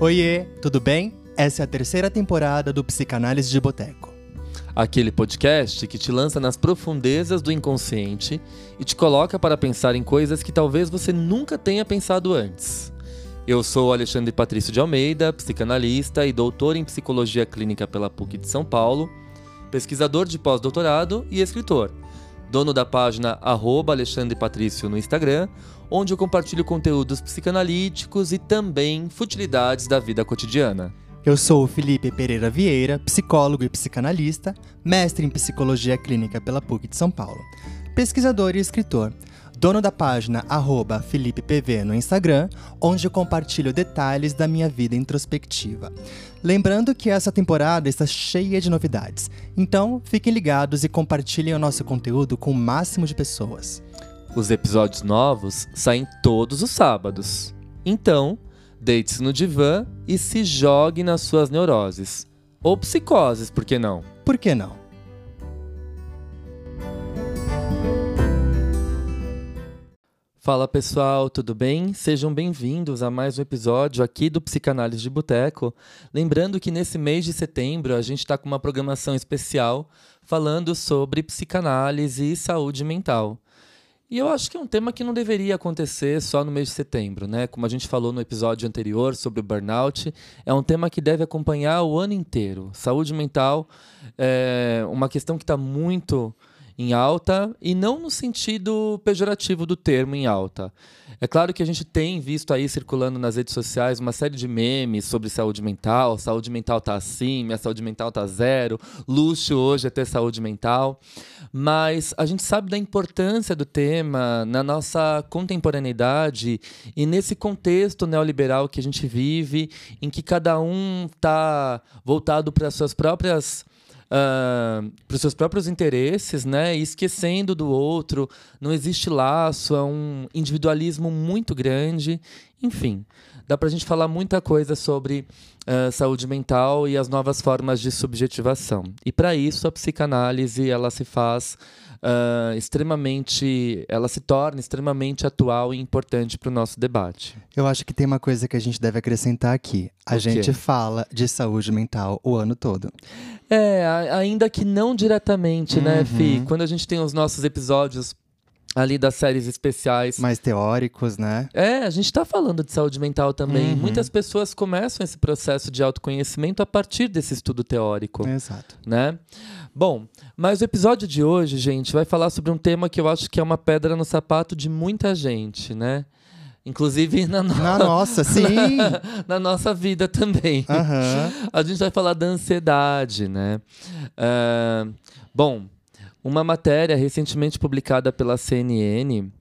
Oiê, tudo bem? Essa é a terceira temporada do Psicanálise de Boteco. Aquele podcast que te lança nas profundezas do inconsciente e te coloca para pensar em coisas que talvez você nunca tenha pensado antes. Eu sou Alexandre Patrício de Almeida, psicanalista e doutor em psicologia clínica pela PUC de São Paulo, pesquisador de pós-doutorado e escritor. Dono da página Alexandre Patrício no Instagram, onde eu compartilho conteúdos psicanalíticos e também futilidades da vida cotidiana. Eu sou o Felipe Pereira Vieira, psicólogo e psicanalista, mestre em psicologia clínica pela PUC de São Paulo, pesquisador e escritor, dono da página arroba FelipePV no Instagram, onde eu compartilho detalhes da minha vida introspectiva. Lembrando que essa temporada está cheia de novidades, então fiquem ligados e compartilhem o nosso conteúdo com o máximo de pessoas. Os episódios novos saem todos os sábados. Então, deite-se no divã e se jogue nas suas neuroses. Ou psicoses, por que não? Por que não? Fala pessoal, tudo bem? Sejam bem-vindos a mais um episódio aqui do Psicanálise de Boteco. Lembrando que nesse mês de setembro a gente está com uma programação especial falando sobre psicanálise e saúde mental. E eu acho que é um tema que não deveria acontecer só no mês de setembro, né? Como a gente falou no episódio anterior sobre o burnout, é um tema que deve acompanhar o ano inteiro. Saúde mental é uma questão que está muito em alta e não no sentido pejorativo do termo em alta. É claro que a gente tem visto aí circulando nas redes sociais uma série de memes sobre saúde mental. Saúde mental tá assim, minha saúde mental tá zero. Luxo hoje é ter saúde mental. Mas a gente sabe da importância do tema na nossa contemporaneidade e nesse contexto neoliberal que a gente vive, em que cada um está voltado para as suas próprias uh, para os seus próprios interesses, né? Esquecendo do outro. Não existe laço, é um individualismo muito grande. Enfim, dá para a gente falar muita coisa sobre uh, saúde mental e as novas formas de subjetivação. E para isso a psicanálise ela se faz uh, extremamente, ela se torna extremamente atual e importante para o nosso debate. Eu acho que tem uma coisa que a gente deve acrescentar aqui. A gente fala de saúde mental o ano todo. É, ainda que não diretamente, né, uhum. né, Fi? Quando a gente tem os nossos episódios ali das séries especiais. Mais teóricos, né? É, a gente está falando de saúde mental também. Uhum. Muitas pessoas começam esse processo de autoconhecimento a partir desse estudo teórico. Exato. Né? Bom, mas o episódio de hoje, gente, vai falar sobre um tema que eu acho que é uma pedra no sapato de muita gente, né? Inclusive na, no... na nossa, sim. Na, na, nossa vida também. Uhum. A gente vai falar da ansiedade, né? Uh, bom, uma matéria recentemente publicada pela CNN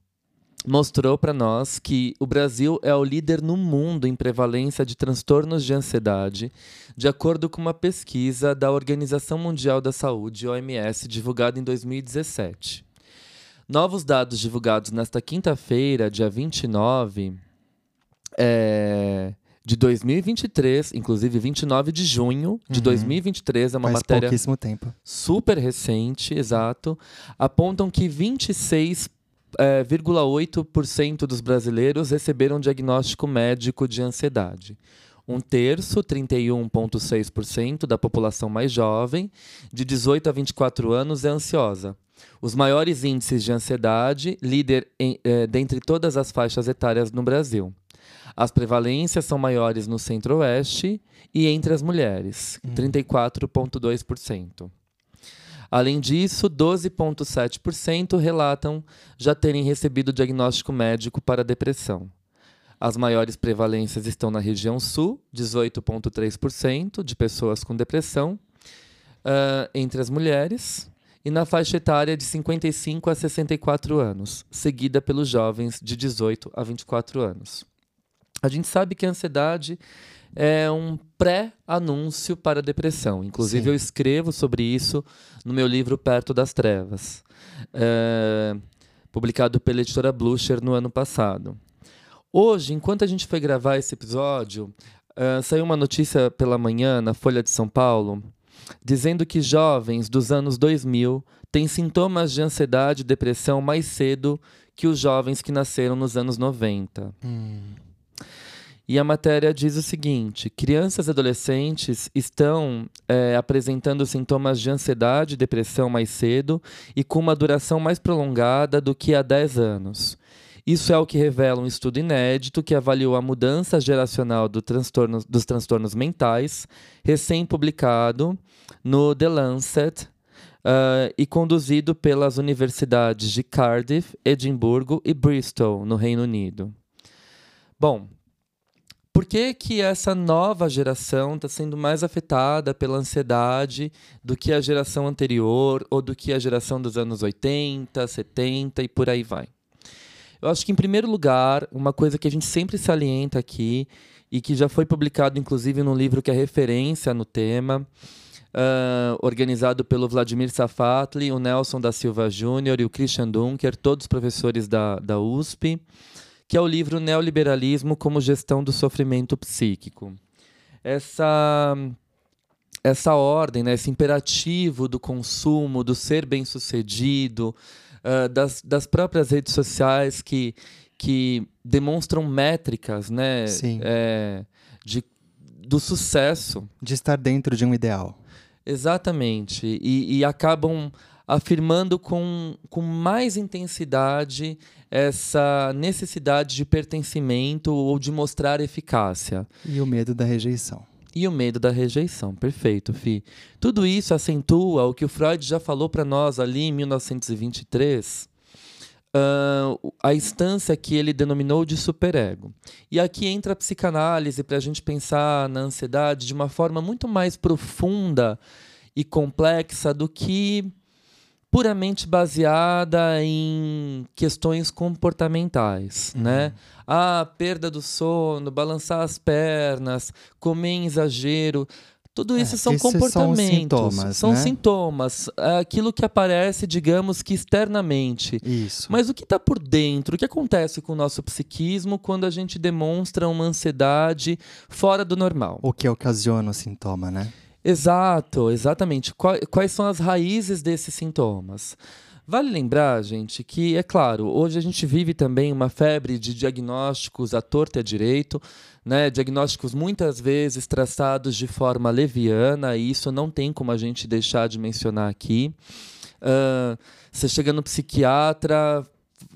mostrou para nós que o Brasil é o líder no mundo em prevalência de transtornos de ansiedade, de acordo com uma pesquisa da Organização Mundial da Saúde, OMS, divulgada em 2017. Novos dados divulgados nesta quinta-feira, dia 29 é, de 2023, inclusive 29 de junho de uhum. 2023, é uma Faz matéria pouquíssimo tempo. super recente, exato, apontam que 26,8% é, dos brasileiros receberam diagnóstico médico de ansiedade. Um terço, 31,6% da população mais jovem, de 18 a 24 anos, é ansiosa. Os maiores índices de ansiedade, líder em, é, dentre todas as faixas etárias no Brasil. As prevalências são maiores no centro-oeste e entre as mulheres, hum. 34,2%. Além disso, 12,7% relatam já terem recebido diagnóstico médico para depressão. As maiores prevalências estão na região sul, 18,3% de pessoas com depressão, uh, entre as mulheres, e na faixa etária de 55 a 64 anos, seguida pelos jovens de 18 a 24 anos. A gente sabe que a ansiedade é um pré-anúncio para a depressão. Inclusive, Sim. eu escrevo sobre isso no meu livro Perto das Trevas, é, publicado pela editora Blucher no ano passado. Hoje, enquanto a gente foi gravar esse episódio, uh, saiu uma notícia pela manhã na Folha de São Paulo dizendo que jovens dos anos 2000 têm sintomas de ansiedade e depressão mais cedo que os jovens que nasceram nos anos 90. Hum. E a matéria diz o seguinte: crianças e adolescentes estão é, apresentando sintomas de ansiedade e depressão mais cedo e com uma duração mais prolongada do que há 10 anos. Isso é o que revela um estudo inédito que avaliou a mudança geracional do transtorno, dos transtornos mentais, recém-publicado no The Lancet uh, e conduzido pelas universidades de Cardiff, Edimburgo e Bristol, no Reino Unido. Bom, por que, que essa nova geração está sendo mais afetada pela ansiedade do que a geração anterior ou do que a geração dos anos 80, 70 e por aí vai? Eu acho que, em primeiro lugar, uma coisa que a gente sempre salienta aqui e que já foi publicado, inclusive, num livro que é referência no tema, uh, organizado pelo Vladimir Safatli, o Nelson da Silva Júnior e o Christian Dunker, todos professores da, da USP, que é o livro Neoliberalismo como Gestão do Sofrimento Psíquico. Essa essa ordem, né, esse imperativo do consumo, do ser bem-sucedido, uh, das, das próprias redes sociais que, que demonstram métricas né, é, de, do sucesso. De estar dentro de um ideal. Exatamente. E, e acabam afirmando com, com mais intensidade essa necessidade de pertencimento ou de mostrar eficácia. E o medo da rejeição e o medo da rejeição. Perfeito, Fi. Tudo isso acentua o que o Freud já falou para nós ali em 1923, uh, a instância que ele denominou de superego. E aqui entra a psicanálise para a gente pensar na ansiedade de uma forma muito mais profunda e complexa do que puramente baseada em questões comportamentais, uhum. né? Ah, perda do sono, balançar as pernas, comer em exagero, tudo isso é, são comportamentos, são sintomas, são né? sintomas, aquilo que aparece, digamos que externamente. Isso. Mas o que está por dentro? O que acontece com o nosso psiquismo quando a gente demonstra uma ansiedade fora do normal? O que ocasiona o sintoma, né? Exato, exatamente. Quais são as raízes desses sintomas? Vale lembrar, gente, que, é claro, hoje a gente vive também uma febre de diagnósticos à torta e à direito, né? diagnósticos muitas vezes traçados de forma leviana, e isso não tem como a gente deixar de mencionar aqui. Uh, você chega no psiquiatra,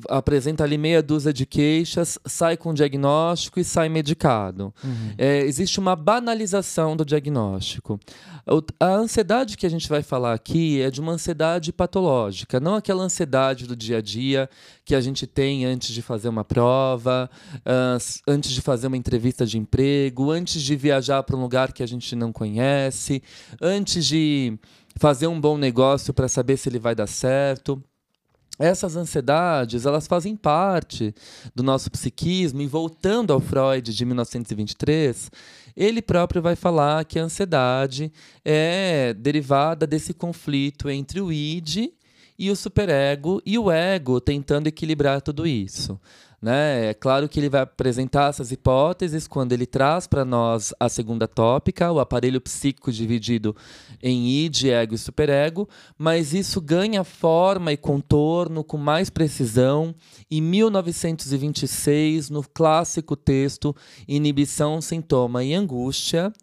apresenta ali meia dúzia de queixas, sai com diagnóstico e sai medicado. Uhum. É, existe uma banalização do diagnóstico. A ansiedade que a gente vai falar aqui é de uma ansiedade patológica, não aquela ansiedade do dia a dia que a gente tem antes de fazer uma prova, antes de fazer uma entrevista de emprego, antes de viajar para um lugar que a gente não conhece, antes de fazer um bom negócio para saber se ele vai dar certo essas ansiedades elas fazem parte do nosso psiquismo. E voltando ao Freud de 1923 ele próprio vai falar que a ansiedade é derivada desse conflito entre o id e o superego e o ego tentando equilibrar tudo isso né? É claro que ele vai apresentar essas hipóteses quando ele traz para nós a segunda tópica, o aparelho psíquico dividido em id, ego e superego, mas isso ganha forma e contorno com mais precisão em 1926, no clássico texto Inibição, Sintoma e Angústia,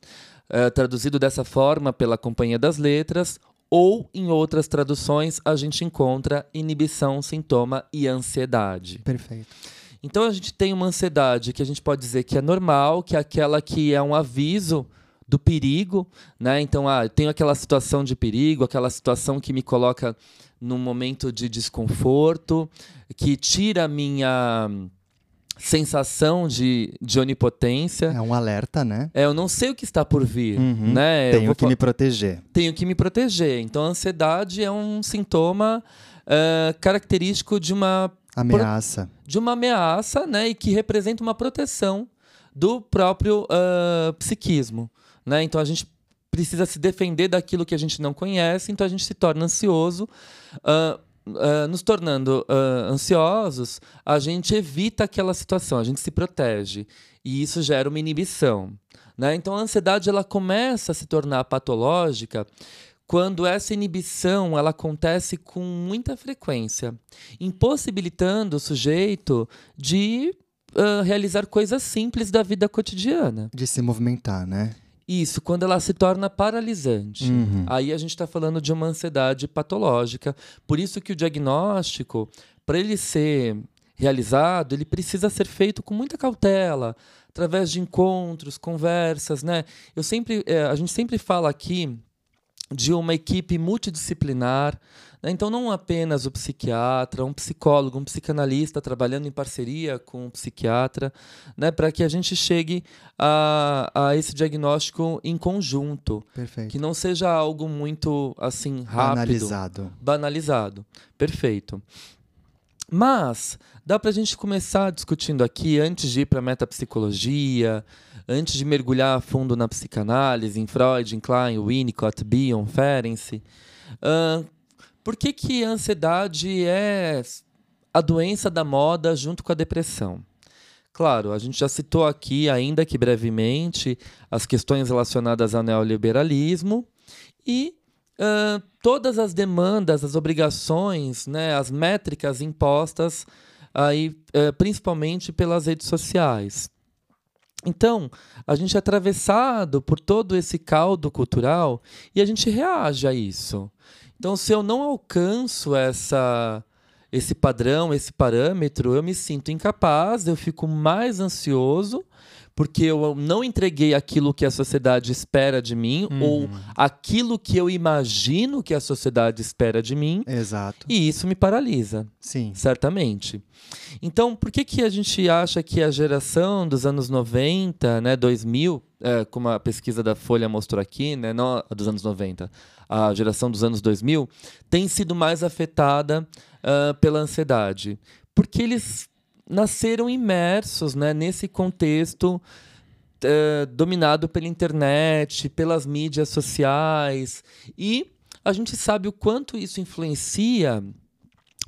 é, traduzido dessa forma pela Companhia das Letras, ou em outras traduções a gente encontra inibição, sintoma e ansiedade. Perfeito. Então a gente tem uma ansiedade que a gente pode dizer que é normal, que é aquela que é um aviso do perigo, né? Então, ah, eu tenho aquela situação de perigo, aquela situação que me coloca num momento de desconforto, que tira a minha sensação de, de onipotência. É um alerta, né? É, eu não sei o que está por vir, uhum. né? Tenho que me proteger. Tenho que me proteger. Então, a ansiedade é um sintoma uh, característico de uma ameaça. De uma ameaça, né? E que representa uma proteção do próprio uh, psiquismo. Né? Então a gente precisa se defender daquilo que a gente não conhece, então a gente se torna ansioso. Uh, uh, nos tornando ansiosos, a gente evita aquela situação, a gente se protege. E isso gera uma inibição. Né? Então a ansiedade ela começa a se tornar patológica quando essa inibição ela acontece com muita frequência, impossibilitando o sujeito de uh, realizar coisas simples da vida cotidiana. De se movimentar, né? Isso, quando ela se torna paralisante. Uhum. Aí a gente está falando de uma ansiedade patológica. Por isso que o diagnóstico, para ele ser realizado, ele precisa ser feito com muita cautela, através de encontros, conversas, né? Eu sempre, é, a gente sempre fala aqui de uma equipe multidisciplinar. Né? Então, não apenas o psiquiatra, um psicólogo, um psicanalista trabalhando em parceria com o psiquiatra, né? para que a gente chegue a, a esse diagnóstico em conjunto. Perfeito. Que não seja algo muito assim rápido. Banalizado. Banalizado. Perfeito. Mas dá para a gente começar discutindo aqui, antes de ir para a metapsicologia, antes de mergulhar a fundo na psicanálise, em Freud, em Klein, Winnicott, Bion, Ferenczi, uh, por que, que a ansiedade é a doença da moda junto com a depressão? Claro, a gente já citou aqui, ainda que brevemente, as questões relacionadas ao neoliberalismo e uh, todas as demandas, as obrigações, né, as métricas impostas aí, uh, principalmente pelas redes sociais. Então, a gente é atravessado por todo esse caldo cultural e a gente reage a isso. Então, se eu não alcanço essa, esse padrão, esse parâmetro, eu me sinto incapaz, eu fico mais ansioso porque eu não entreguei aquilo que a sociedade espera de mim Uhum. ou aquilo que eu imagino que a sociedade espera de mim, Exato. e isso me paralisa, Sim. certamente. Então, por que, que a gente acha que a geração dos anos 90, né, 2000, é, como a pesquisa da Folha mostrou aqui, né, não a dos anos 90, a geração dos anos 2000, tem sido mais afetada ah, pela ansiedade? Porque eles nasceram imersos né, nesse contexto eh, dominado pela internet, pelas mídias sociais. E a gente sabe o quanto isso influencia,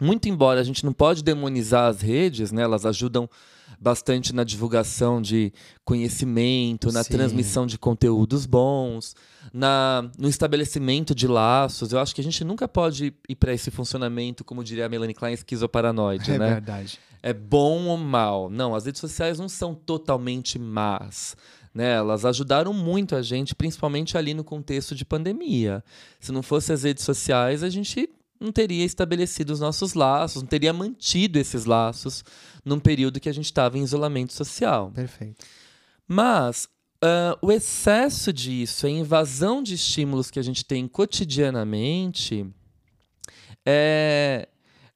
muito embora a gente não pode demonizar as redes, né, elas ajudam bastante na divulgação de conhecimento, na Sim. transmissão de conteúdos bons, na, no estabelecimento de laços. Eu acho que a gente nunca pode ir para esse funcionamento, como diria a Melanie Klein, esquizoparanoide, É né? verdade. é bom ou mal. Não, as redes sociais não são totalmente más. Né? Elas ajudaram muito a gente, principalmente ali no contexto de pandemia. Se não fosse as redes sociais, a gente não teria estabelecido os nossos laços, não teria mantido esses laços num período que a gente estava em isolamento social. Perfeito. Mas ah, o excesso disso, a invasão de estímulos que a gente tem cotidianamente, é,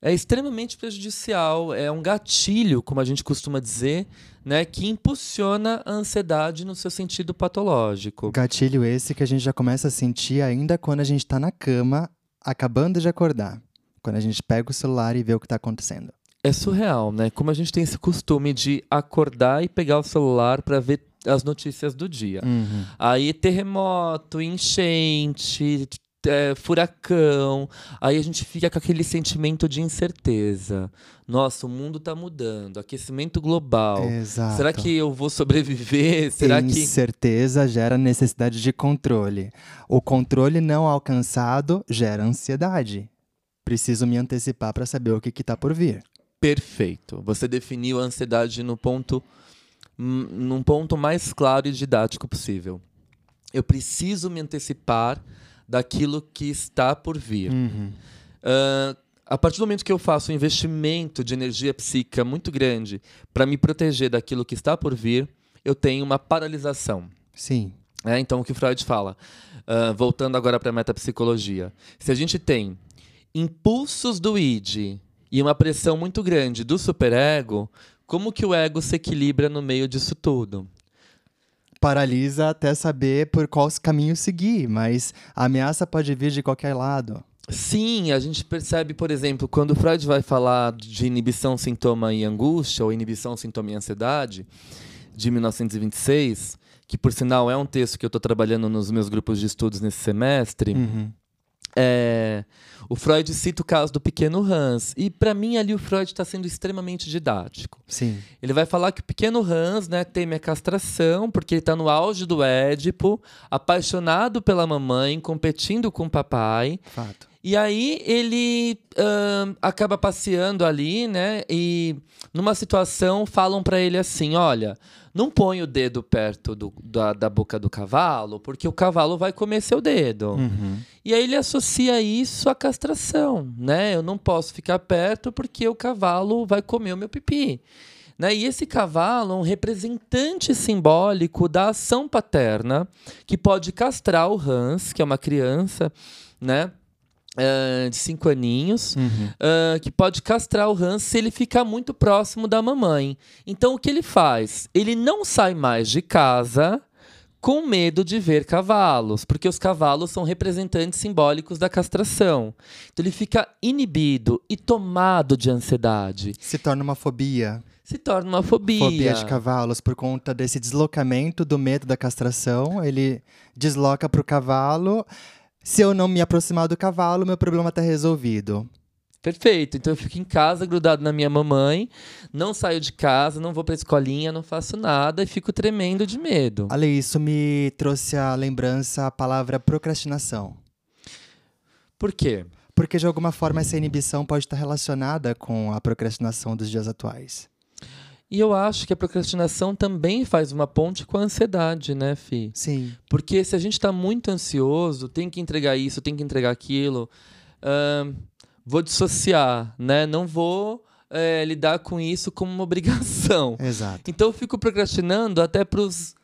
é extremamente prejudicial. É um gatilho, como a gente costuma dizer, né, que impulsiona a ansiedade no seu sentido patológico. Gatilho esse que a gente já começa a sentir ainda quando a gente tá na cama, acabando de acordar. Quando a gente pega o celular e vê o que tá acontecendo. É surreal, né? Como a gente tem esse costume de acordar e pegar o celular para ver as notícias do dia. Uhum. Aí terremoto, enchente, é, furacão. Aí a gente fica com aquele sentimento de incerteza. Nossa, o mundo tá mudando, aquecimento global. Exato. Será que eu vou sobreviver? Será que Incerteza gera necessidade de controle. O controle não alcançado gera ansiedade. Preciso me antecipar para saber o que está por vir. perfeito? Você definiu a ansiedade no ponto hum, num ponto mais claro e didático possível. Eu preciso me antecipar daquilo que está por vir. Uhum. Ah, a partir do momento que eu faço um investimento de energia psíquica muito grande para me proteger daquilo que está por vir, eu tenho uma paralisação. Sim. né? Então, o que Freud fala, ah, voltando agora para a metapsicologia, se a gente tem impulsos do id e uma pressão muito grande do superego, como que o ego se equilibra no meio disso tudo? Paralisa até saber por qual caminho seguir, mas a ameaça pode vir de qualquer lado. Sim, a gente percebe, por exemplo, quando Freud vai falar de inibição, sintoma e angústia, ou inibição, sintoma e ansiedade, de 1926, que por sinal é um texto que eu estou trabalhando nos meus grupos de estudos nesse semestre, Uhum. É, o Freud cita o caso do pequeno Hans. E para mim ali o Freud está sendo extremamente didático. Sim. Ele vai falar que o pequeno Hans né, teme a castração porque ele está no auge do Édipo, apaixonado pela mamãe, competindo com o papai. Fato. E aí ele uh, acaba passeando ali, né? E numa situação falam para ele assim: olha, não põe o dedo perto do, da, da boca do cavalo, porque o cavalo vai comer seu dedo. Uhum. E aí ele associa isso à castração, né? Eu não posso ficar perto porque o cavalo vai comer o meu pipi. Né? E esse cavalo é um representante simbólico da ação paterna que pode castrar o Hans, que é uma criança, né? Uh, de cinco aninhos, Uhum. uh, que pode castrar o Hans se ele ficar muito próximo da mamãe. Então, o que ele faz? Ele não sai mais de casa com medo de ver cavalos, porque os cavalos são representantes simbólicos da castração. Então, ele fica inibido e tomado de ansiedade. Se torna uma fobia. Se torna uma fobia. Fobia de cavalos por conta desse deslocamento do medo da castração. Ele desloca pro cavalo. Se eu não me aproximar do cavalo, meu problema tá resolvido. Perfeito. Então eu fico em casa grudado na minha mamãe, não saio de casa, não vou pra escolinha, não faço nada e fico tremendo de medo. Ale, isso me trouxe à lembrança a palavra procrastinação. Por quê? Porque de alguma forma essa inibição pode estar relacionada com a procrastinação dos dias atuais. E eu acho que a procrastinação também faz uma ponte com a ansiedade, né, Fi? Sim. Porque se a gente está muito ansioso, tem que entregar isso, tem que entregar aquilo, ahn, vou dissociar, né? Não vou é, lidar com isso como uma obrigação. Exato. Então eu fico procrastinando até pros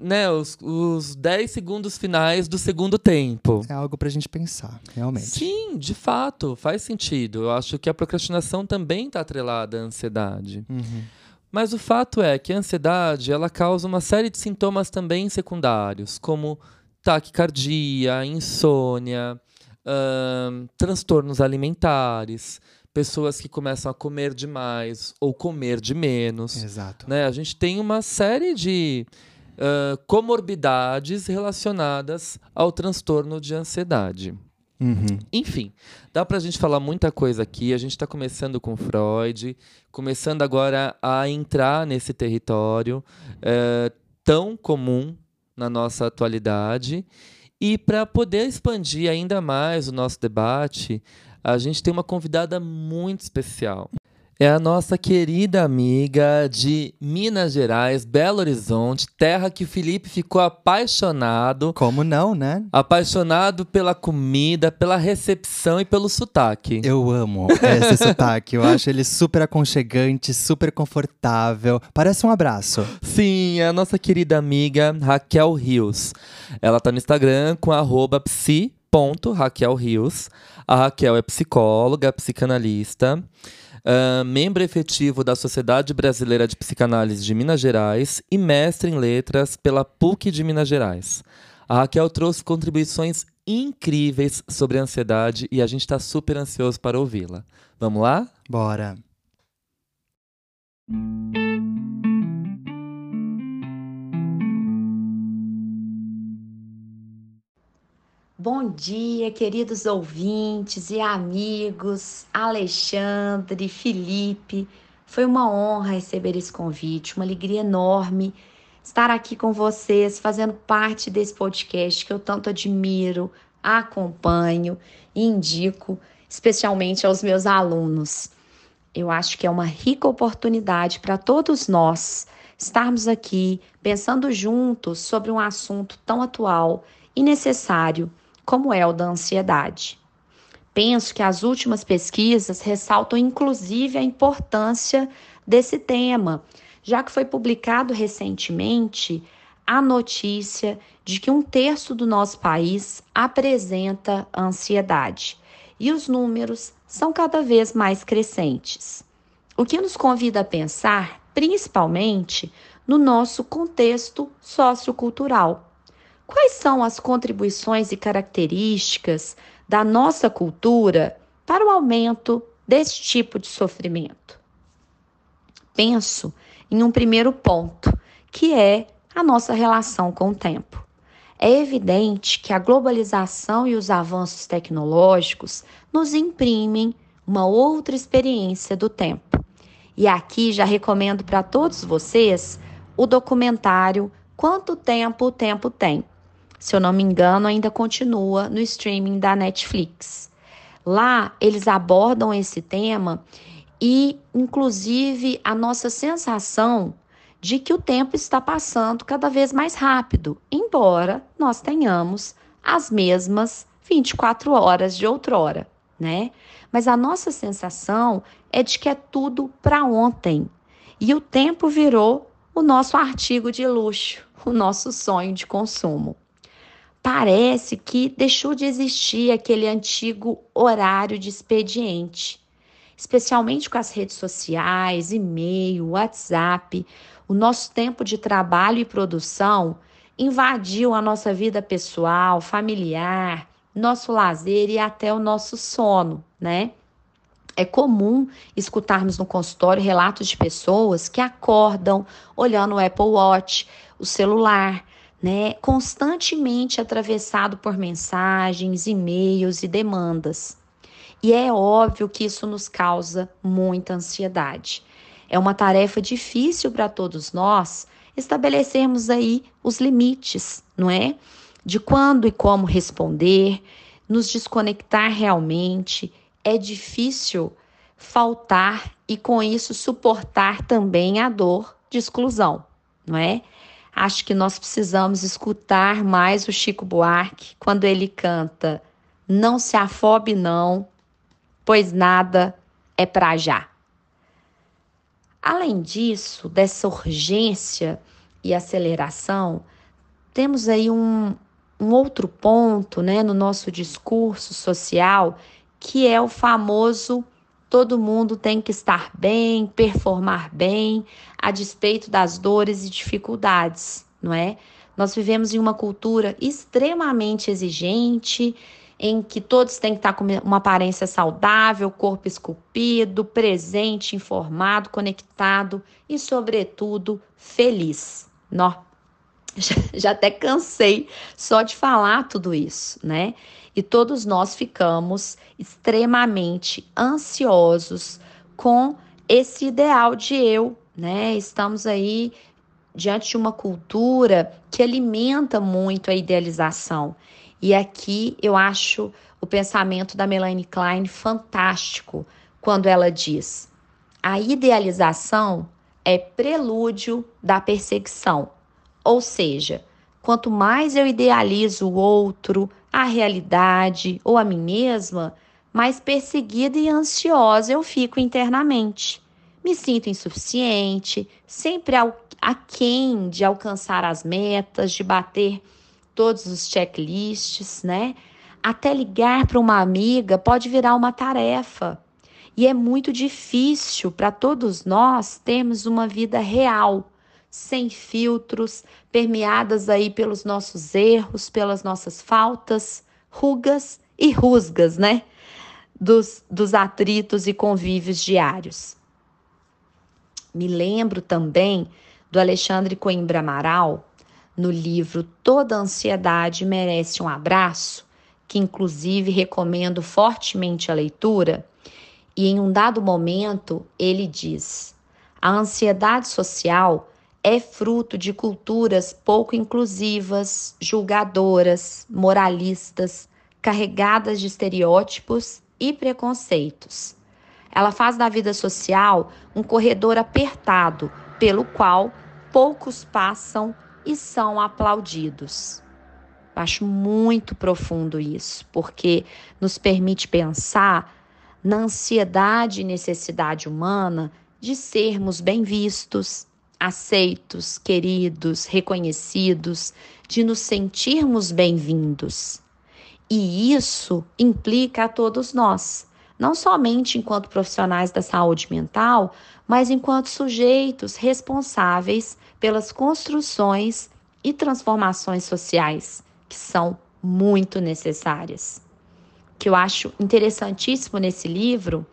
né, os, os 10 segundos finais do segundo tempo. É algo pra gente pensar, realmente. Sim, de fato, faz sentido. Eu acho que a procrastinação também está atrelada à ansiedade. Uhum. Mas o fato é que a ansiedade ela causa uma série de sintomas também secundários, como taquicardia, insônia, transtornos alimentares, pessoas que começam a comer demais ou comer de menos. Exato. Né? A gente tem uma série de ah, comorbidades relacionadas ao transtorno de ansiedade. Uhum. Enfim, dá pra gente falar muita coisa aqui. A gente tá começando com Freud, começando agora a entrar nesse território eh, tão comum na nossa atualidade. E para poder expandir ainda mais o nosso debate, a gente tem uma convidada muito especial. É a nossa querida amiga de Minas Gerais, Belo Horizonte, terra que o Felipe ficou apaixonado Como não, né? apaixonado pela comida, pela recepção e pelo sotaque. Eu amo esse sotaque. Eu acho ele super aconchegante, super confortável. Parece um abraço. Sim, é a nossa querida amiga Raquel Rios. Ela tá no Instagram com arroba psi.raquelrios. A Raquel é psicóloga, psicanalista, ah, membro efetivo da Sociedade Brasileira de Psicanálise de Minas Gerais e mestre em letras pela PUC de Minas Gerais. A Raquel trouxe contribuições incríveis sobre a ansiedade e a gente está super ansioso para ouvi-la. Vamos lá? Bora. Bom dia, queridos ouvintes e amigos, Alexandre, Felipe. Foi uma honra receber esse convite, uma alegria enorme estar aqui com vocês, fazendo parte desse podcast que eu tanto admiro, acompanho e indico, especialmente aos meus alunos. Eu acho que é uma rica oportunidade para todos nós estarmos aqui pensando juntos sobre um assunto tão atual e necessário como é o da ansiedade. Penso que as últimas pesquisas ressaltam inclusive a importância desse tema, já que foi publicado recentemente a notícia de que um terço do nosso país apresenta ansiedade e os números são cada vez mais crescentes. O que nos convida a pensar, principalmente, no nosso contexto sociocultural. Quais são as contribuições e características da nossa cultura para o aumento desse tipo de sofrimento? Penso em um primeiro ponto, que é a nossa relação com o tempo. É evidente que a globalização e os avanços tecnológicos nos imprimem uma outra experiência do tempo. E aqui já recomendo para todos vocês o documentário Quanto Tempo o Tempo Tem. Se eu não me engano, ainda continua no streaming da Netflix. Lá eles abordam esse tema e, inclusive, a nossa sensação de que o tempo está passando cada vez mais rápido, embora nós tenhamos as mesmas 24 horas de outrora, né? Mas a nossa sensação é de que é tudo para ontem. E o tempo virou o nosso artigo de luxo, o nosso sonho de consumo. Parece que deixou de existir aquele antigo horário de expediente, especialmente com as redes sociais, e-mail, WhatsApp. O nosso tempo de trabalho e produção invadiu a nossa vida pessoal, familiar, nosso lazer e até o nosso sono, né? É comum escutarmos no consultório relatos de pessoas que acordam olhando o Apple Watch, o celular, né, constantemente atravessado por mensagens, e-mails e demandas. E é óbvio que isso nos causa muita ansiedade. É uma tarefa difícil para todos nós estabelecermos aí os limites, não é? De quando e como responder, nos desconectar realmente é difícil faltar e com isso suportar também a dor de exclusão, não é? Acho que nós precisamos escutar mais o Chico Buarque quando ele canta: Não se afobe não, pois nada é para já. Além disso, dessa urgência e aceleração, temos aí um, um outro ponto né, no nosso discurso social que é o famoso todo mundo tem que estar bem, performar bem, a despeito das dores e dificuldades, não é? Nós vivemos em uma cultura extremamente exigente, em que todos têm que estar com uma aparência saudável, corpo esculpido, presente, informado, conectado e, sobretudo, feliz. Nó. Já, até cansei só de falar tudo isso, né? e todos nós ficamos extremamente ansiosos com esse ideal de eu, né? Estamos aí diante de uma cultura que alimenta muito a idealização. E aqui eu acho o pensamento da Melanie Klein fantástico quando ela diz: a idealização é prelúdio da perseguição. Ou seja, quanto mais eu idealizo o outro, a realidade ou a mim mesma, mais perseguida e ansiosa eu fico internamente. Me sinto insuficiente, sempre aquém de alcançar as metas, de bater todos os checklists, né? Até ligar para uma amiga pode virar uma tarefa. E é muito difícil para todos nós termos uma vida real, sem filtros, permeadas aí pelos nossos erros, pelas nossas faltas, rugas e rusgas, né? Dos, dos atritos e convívios diários. Me lembro também do Alexandre Coimbra Amaral, no livro Toda Ansiedade Merece um Abraço, que inclusive recomendo fortemente a leitura, e em um dado momento ele diz: a ansiedade social é fruto de culturas pouco inclusivas, julgadoras, moralistas, carregadas de estereótipos e preconceitos. Ela faz da vida social um corredor apertado pelo qual poucos passam e são aplaudidos. Acho muito profundo isso, porque nos permite pensar na ansiedade e necessidade humana de sermos bem vistos, aceitos, queridos, reconhecidos, de nos sentirmos bem-vindos. E isso implica a todos nós, não somente enquanto profissionais da saúde mental, mas enquanto sujeitos responsáveis pelas construções e transformações sociais que são muito necessárias. O que eu acho interessantíssimo nesse livro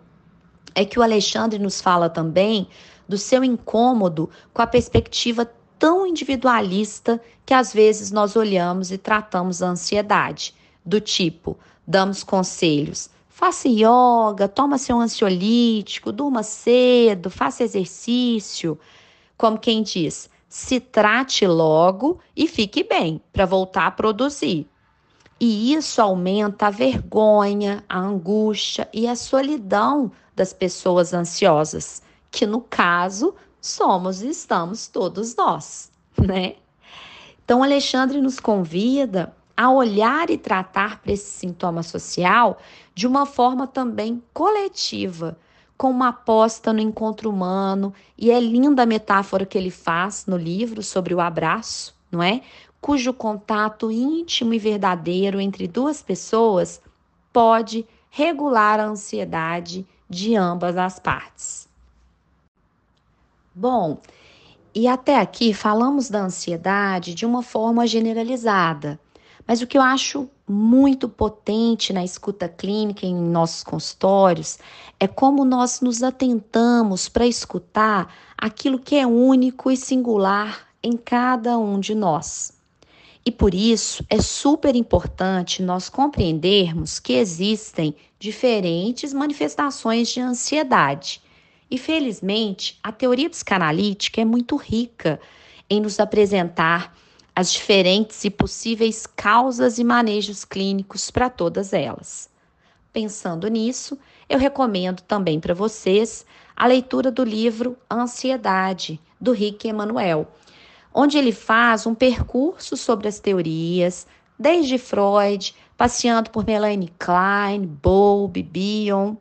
é que o Alexandre nos fala também do seu incômodo com a perspectiva tão individualista que às vezes nós olhamos e tratamos a ansiedade, do tipo, damos conselhos, faça yoga, toma seu ansiolítico, durma cedo, faça exercício, como quem diz, se trate logo e fique bem para voltar a produzir. E isso aumenta a vergonha, a angústia e a solidão das pessoas ansiosas, que no caso somos e estamos todos nós, né? Então, Alexandre nos convida a olhar e tratar para esse sintoma social de uma forma também coletiva, com uma aposta no encontro humano, e é linda a metáfora que ele faz no livro sobre o abraço, não é? Cujo contato íntimo e verdadeiro entre duas pessoas pode regular a ansiedade de ambas as partes. Bom, e até aqui falamos da ansiedade de uma forma generalizada, mas o que eu acho muito potente na escuta clínica em nossos consultórios é como nós nos atentamos para escutar aquilo que é único e singular em cada um de nós. E por isso é super importante nós compreendermos que existem diferentes manifestações de ansiedade e felizmente, a teoria psicanalítica é muito rica em nos apresentar as diferentes e possíveis causas e manejos clínicos para todas elas. Pensando nisso, eu recomendo também para vocês a leitura do livro Ansiedade, do Rick Emanuel, onde ele faz um percurso sobre as teorias, desde Freud, passeando por Melanie Klein, Bowlby, Bion,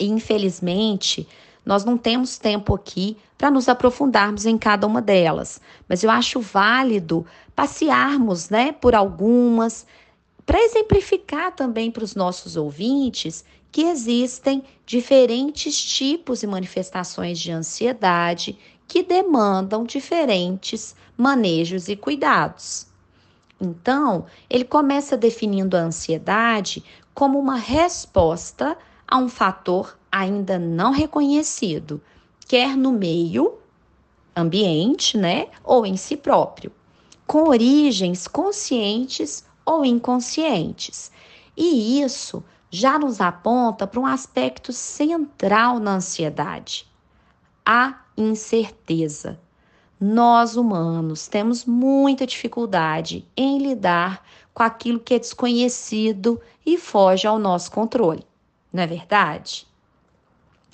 e infelizmente, nós não temos tempo aqui para nos aprofundarmos em cada uma delas, mas eu acho válido passearmos, né, por algumas para exemplificar também para os nossos ouvintes que existem diferentes tipos e manifestações de ansiedade que demandam diferentes manejos e cuidados. Então, ele começa definindo a ansiedade como uma resposta a um fator ainda não reconhecido, quer no meio ambiente, né, ou em si próprio, com origens conscientes ou inconscientes. E isso já nos aponta para um aspecto central na ansiedade: a incerteza. Nós humanos temos muita dificuldade em lidar com aquilo que é desconhecido e foge ao nosso controle não é verdade?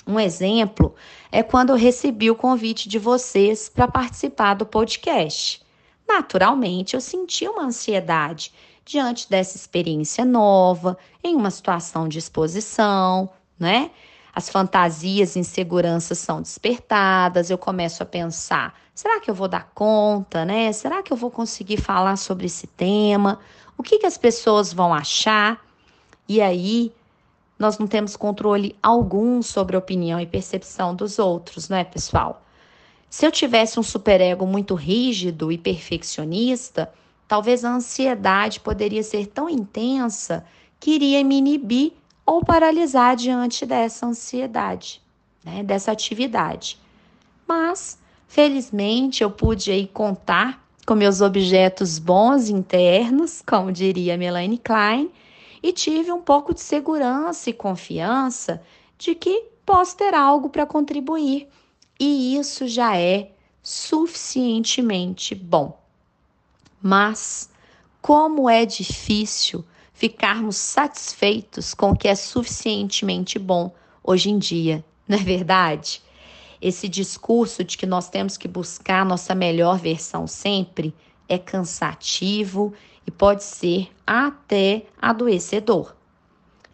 Um exemplo é quando eu recebi o convite de vocês para participar do podcast. Naturalmente, eu senti uma ansiedade diante dessa experiência nova, em uma situação de exposição, né? As fantasias e inseguranças são despertadas, eu começo a pensar: será que eu vou dar conta, né? Será que eu vou conseguir falar sobre esse tema? O que, que as pessoas vão achar? E aí nós não temos controle algum sobre a opinião e percepção dos outros, não é, pessoal? Se eu tivesse um superego muito rígido e perfeccionista, talvez a ansiedade poderia ser tão intensa que iria me inibir ou paralisar diante dessa ansiedade, né, dessa atividade. Mas, felizmente, eu pude aí contar com meus objetos bons internos, como diria Melanie Klein, e tive um pouco de segurança e confiança de que posso ter algo para contribuir. E isso já é suficientemente bom. Mas como é difícil ficarmos satisfeitos com o que é suficientemente bom hoje em dia, não é verdade? Esse discurso de que nós temos que buscar nossa melhor versão sempre é cansativo e pode ser até adoecedor.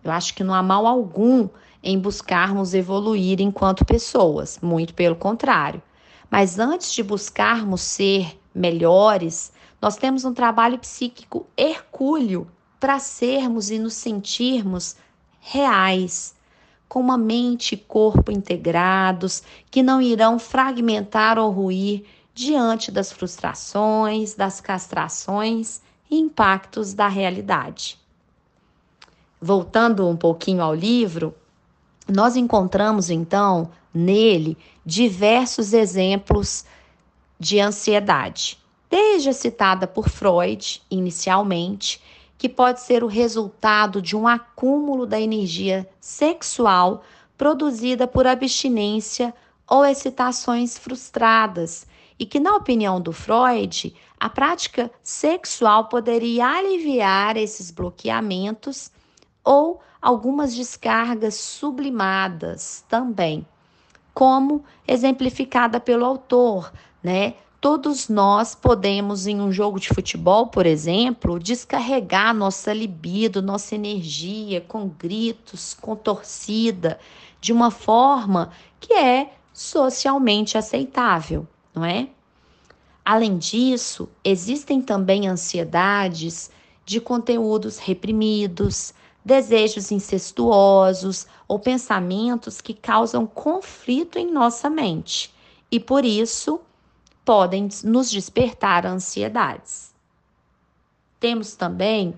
Eu acho que não há mal algum em buscarmos evoluir enquanto pessoas, muito pelo contrário. Mas antes de buscarmos ser melhores, nós temos um trabalho psíquico hercúleo para sermos e nos sentirmos reais, com uma mente e corpo integrados, que não irão fragmentar ou ruir diante das frustrações, das castrações e impactos da realidade. Voltando um pouquinho ao livro, nós encontramos então nele diversos exemplos de ansiedade, desde a citada por Freud inicialmente, que pode ser o resultado de um acúmulo da energia sexual produzida por abstinência ou excitações frustradas e que, na opinião do Freud, a prática sexual poderia aliviar esses bloqueamentos ou algumas descargas sublimadas também, como exemplificada pelo autor, né? Todos nós podemos, em um jogo de futebol, por exemplo, descarregar nossa libido, nossa energia com gritos, com torcida, de uma forma que é socialmente aceitável, não é? Além disso, existem também ansiedades de conteúdos reprimidos, desejos incestuosos ou pensamentos que causam conflito em nossa mente e, por isso, podem nos despertar ansiedades. Temos também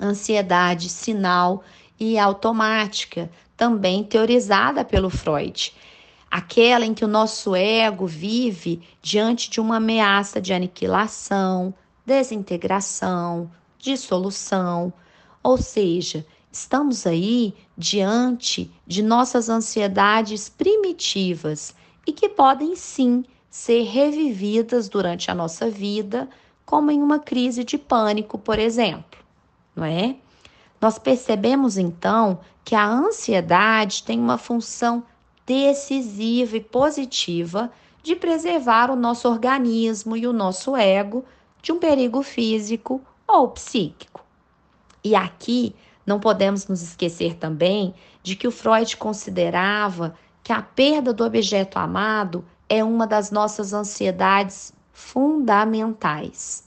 ansiedade sinal e automática, também teorizada pelo Freud, aquela em que o nosso ego vive diante de uma ameaça de aniquilação, desintegração, dissolução, ou seja, estamos aí diante de nossas ansiedades primitivas e que podem sim ser revividas durante a nossa vida, como em uma crise de pânico, por exemplo, não é? Nós percebemos então que a ansiedade tem uma função decisiva e positiva de preservar o nosso organismo e o nosso ego de um perigo físico ou psíquico. E aqui não podemos nos esquecer também de que o Freud considerava que a perda do objeto amado é uma das nossas ansiedades fundamentais.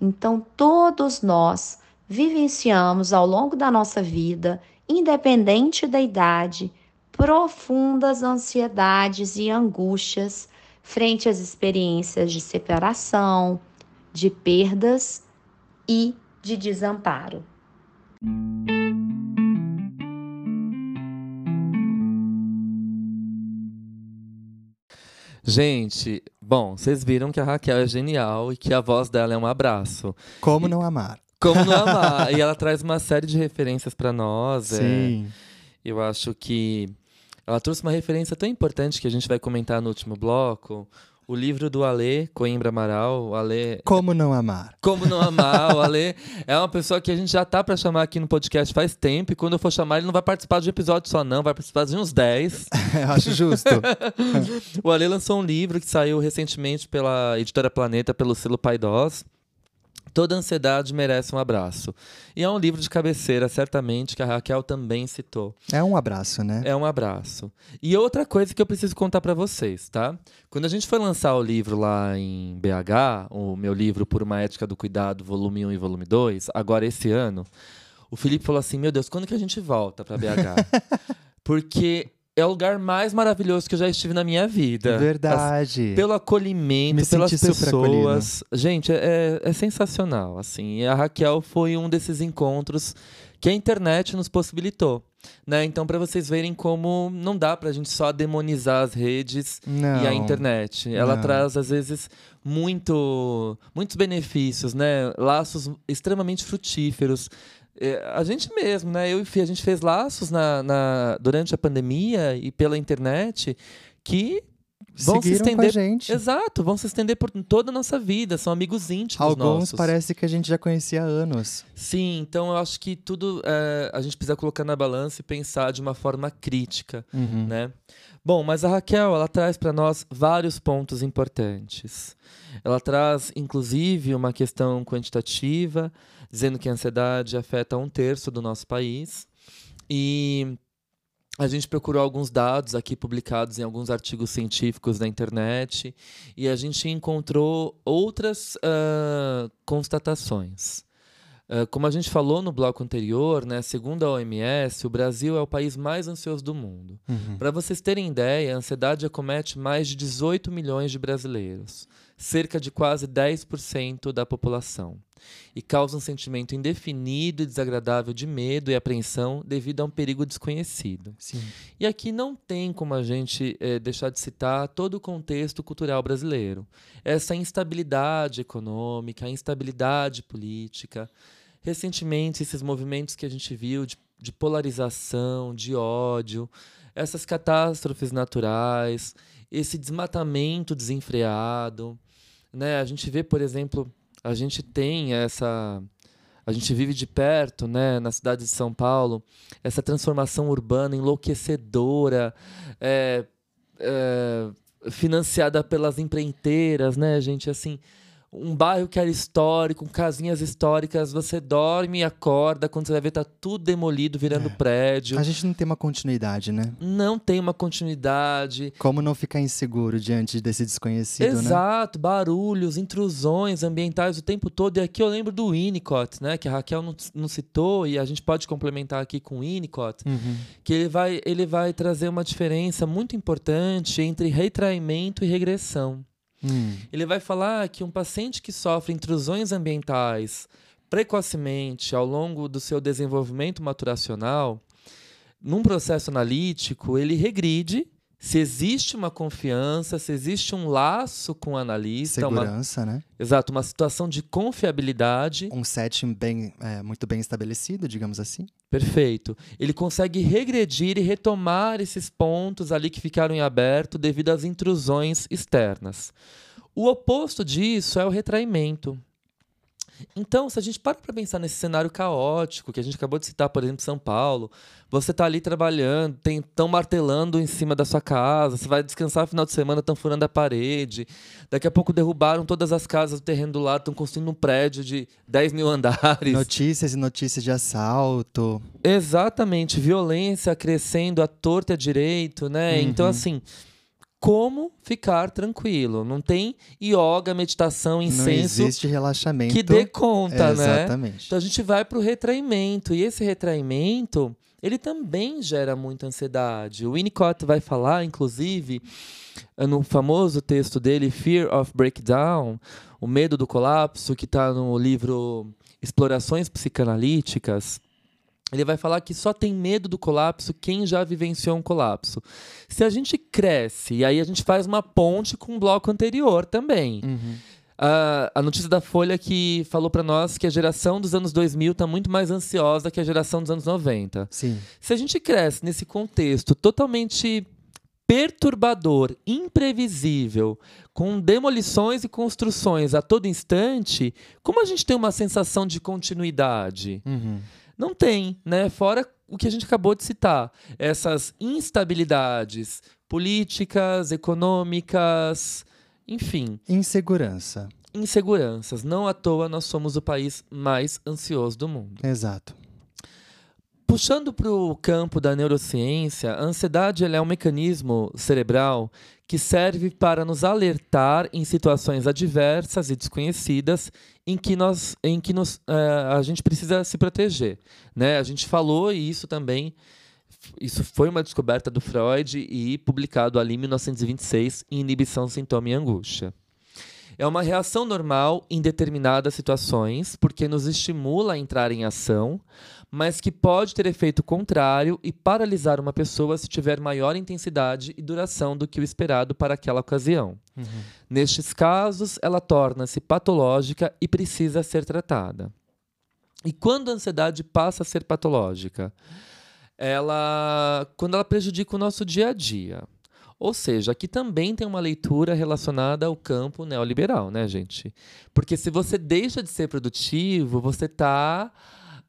Então, todos nós vivenciamos ao longo da nossa vida, independente da idade, profundas ansiedades e angústias frente às experiências de separação, de perdas e de desamparo. Gente, bom, vocês viram que a Raquel é genial e que a voz dela é um abraço. Como não amar? Como não amar? e ela traz uma série de referências para nós. É, Sim. É, eu acho que ela trouxe uma referência tão importante que a gente vai comentar no último bloco, o livro do Alê Coimbra Amaral, o Alê... Como não amar? Como não amar, o Alê é uma pessoa que a gente já tá para chamar aqui no podcast faz tempo, e quando eu for chamar ele não vai participar de um episódio só não, vai participar de uns 10. Acho justo. o Alê lançou um livro que saiu recentemente pela Editora Planeta, pelo selo Paidós, Toda ansiedade merece um abraço. E é um livro de cabeceira, certamente, que a Raquel também citou. É um abraço, né? É um abraço. E outra coisa que eu preciso contar para vocês, tá? Quando a gente foi lançar o livro lá em BH, o meu livro Por uma Ética do Cuidado, volume 1 e volume 2, agora esse ano, o Felipe falou assim: Meu Deus, quando que a gente volta para BH? Porque é o lugar mais maravilhoso que eu já estive na minha vida. Verdade. As, pelo acolhimento, Me pelas pessoas. Gente, é, é, sensacional. Assim, e a Raquel foi um desses encontros que a internet nos possibilitou. Né? Então, para vocês verem como não dá para a gente só demonizar as redes não, e a internet. Ela não. traz, às vezes, muito, muitos benefícios, né? laços extremamente frutíferos. É, a gente mesmo, né? Eu e Fih, a gente fez laços na, na, durante a pandemia e pela internet que vão Seguiram se estender. Gente. Exato, vão se estender por toda a nossa vida, são amigos íntimos Alguns nossos. parece que a gente já conhecia há anos. Sim, então eu acho que tudo é, a gente precisa colocar na balança e pensar de uma forma crítica, uhum. né? Bom, mas a Raquel, ela traz para nós vários pontos importantes. Ela traz, inclusive, uma questão quantitativa, dizendo que a ansiedade afeta um terço do nosso país. E a gente procurou alguns dados aqui publicados em alguns artigos científicos da internet e a gente encontrou outras uh, constatações. Uh, como a gente falou no bloco anterior, né, segundo a OMS, o Brasil é o país mais ansioso do mundo. Uhum. Para vocês terem ideia, a ansiedade acomete mais de 18 milhões de brasileiros cerca de quase 10% da população, e causa um sentimento indefinido e desagradável de medo e apreensão devido a um perigo desconhecido. Sim. E aqui não tem como a gente é, deixar de citar todo o contexto cultural brasileiro. Essa instabilidade econômica, a instabilidade política. Recentemente, esses movimentos que a gente viu de, de polarização, de ódio, essas catástrofes naturais, esse desmatamento desenfreado Né? A gente vê, por exemplo, a gente tem essa a gente vive de perto, né, na cidade de São Paulo, essa transformação urbana enlouquecedora, é, é, financiada pelas empreiteiras, né, gente? Assim, um bairro que era histórico, com casinhas históricas, você dorme e acorda, quando você vai ver tá tudo demolido, virando é. prédio. A gente não tem uma continuidade, né? Não tem uma continuidade. Como não ficar inseguro diante desse desconhecido, Exato, né? Exato, barulhos, intrusões ambientais o tempo todo. E aqui eu lembro do Winnicott, né? Que a Raquel não, não citou e a gente pode complementar aqui com o Winnicott, uhum. que ele vai, ele vai trazer uma diferença muito importante entre retraimento e regressão. Hum. Ele vai falar que um paciente que sofre intrusões ambientais precocemente ao longo do seu desenvolvimento maturacional, num processo analítico, ele regride se existe uma confiança, se existe um laço com o analista. Segurança, uma... né? Exato, uma situação de confiabilidade. Um setting bem, é, muito bem estabelecido, digamos assim. Perfeito. Ele consegue regredir e retomar esses pontos ali que ficaram em aberto devido às intrusões externas. O oposto disso é o retraimento. Então, se a gente para para pensar nesse cenário caótico que a gente acabou de citar, por exemplo, São Paulo, você está ali trabalhando, estão martelando em cima da sua casa, você vai descansar no final de semana, estão furando a parede, daqui a pouco derrubaram todas as casas do terreno do lado, estão construindo um prédio de 10 mil andares. Notícias e notícias de assalto. Exatamente, violência crescendo à torta e à direito, né? Então, uhum. Então, assim como ficar tranquilo. Não tem yoga, meditação, incenso. Não existe relaxamento. Que dê conta, é, né? Exatamente. Então a gente vai para o retraimento. E esse retraimento, ele também gera muita ansiedade. O Winnicott vai falar, inclusive, no famoso texto dele, Fear of Breakdown, o medo do colapso, que está no livro Explorações Psicanalíticas ele vai falar que só tem medo do colapso quem já vivenciou um colapso. Se a gente cresce, e aí a gente faz uma ponte com o bloco anterior também. Uhum. Uh, a notícia da Folha que falou para nós que a geração dos anos 2000 está muito mais ansiosa que a geração dos anos 90. Sim. Se a gente cresce nesse contexto totalmente perturbador, imprevisível, com demolições e construções a todo instante, como a gente tem uma sensação de continuidade? Uhum. Não tem, né? Fora o que a gente acabou de citar, essas instabilidades políticas, econômicas, enfim. Insegurança. Inseguranças. Não à toa nós somos o país mais ansioso do mundo. Exato. Puxando para o campo da neurociência, a ansiedade é um mecanismo cerebral que serve para nos alertar em situações adversas e desconhecidas em que, nós, em que nos, uh, a gente precisa se proteger. Né? A gente falou e isso também isso foi uma descoberta do Freud e publicado ali em 1926 em Inibição, Sintoma e Angústia. É uma reação normal em determinadas situações, porque nos estimula a entrar em ação, mas que pode ter efeito contrário e paralisar uma pessoa se tiver maior intensidade e duração do que o esperado para aquela ocasião. Uhum. Nestes casos, ela torna-se patológica e precisa ser tratada. E quando a ansiedade passa a ser patológica? Ela, quando ela prejudica o nosso dia a dia. Ou seja, aqui também tem uma leitura relacionada ao campo neoliberal, né, gente? Porque se você deixa de ser produtivo, você está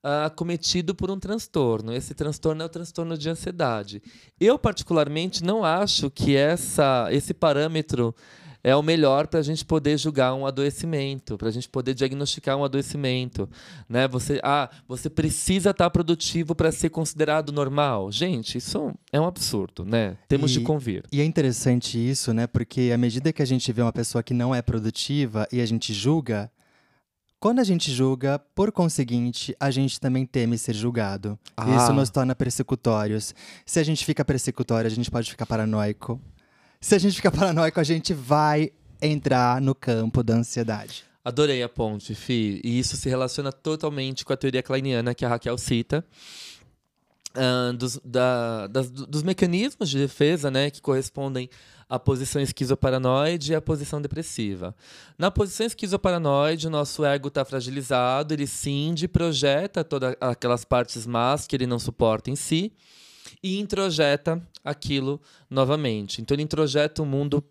uh, acometido por um transtorno. Esse transtorno é o transtorno de ansiedade. Eu, particularmente, não acho que essa, esse parâmetro é o melhor para a gente poder julgar um adoecimento, para a gente poder diagnosticar um adoecimento, né? Você, ah, você precisa estar tá produtivo para ser considerado normal. Gente, isso é um absurdo, né? Temos e, de convir. E é interessante isso, né? Porque à medida que a gente vê uma pessoa que não é produtiva e a gente julga, quando a gente julga, por conseguinte, a gente também teme ser julgado. Ah. Isso nos torna persecutórios. Se a gente fica persecutório, a gente pode ficar paranoico. Se a gente ficar paranoico, a gente vai entrar no campo da ansiedade. Adorei a ponte, Fi. E isso se relaciona totalmente com a teoria kleiniana que a Raquel cita. Uh, dos, da, das, dos mecanismos de defesa né, que correspondem a posição esquizoparanoide e a posição depressiva. Na posição esquizoparanoide, o nosso ego está fragilizado, ele cinde, projeta todas aquelas partes más que ele não suporta em si e introjeta aquilo novamente. Então ele introjeta o mundo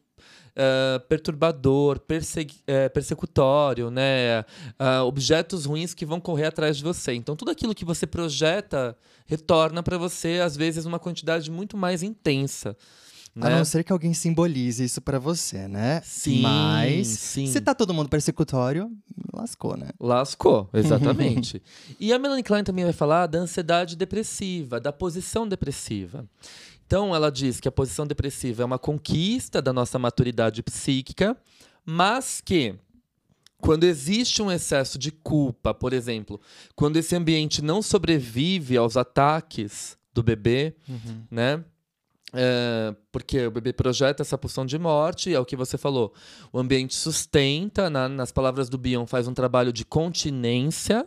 uh, perturbador, uh, persecutório, né? Uh, objetos ruins que vão correr atrás de você. Então, tudo aquilo que você projeta retorna para você, às vezes, uma quantidade muito mais intensa. Né? A não ser que alguém simbolize isso para você, né? Sim. Mas sim. se tá todo mundo persecutório, lascou, né? Lascou, exatamente. e a Melanie Klein também vai falar da ansiedade depressiva, da posição depressiva. Então, ela diz que a posição depressiva é uma conquista da nossa maturidade psíquica, mas que quando existe um excesso de culpa, por exemplo, quando esse ambiente não sobrevive aos ataques do bebê, uhum. né? É, porque o bebê projeta essa pulsão de morte, é o que você falou. O ambiente sustenta, na, nas palavras do Bion, faz um trabalho de continência,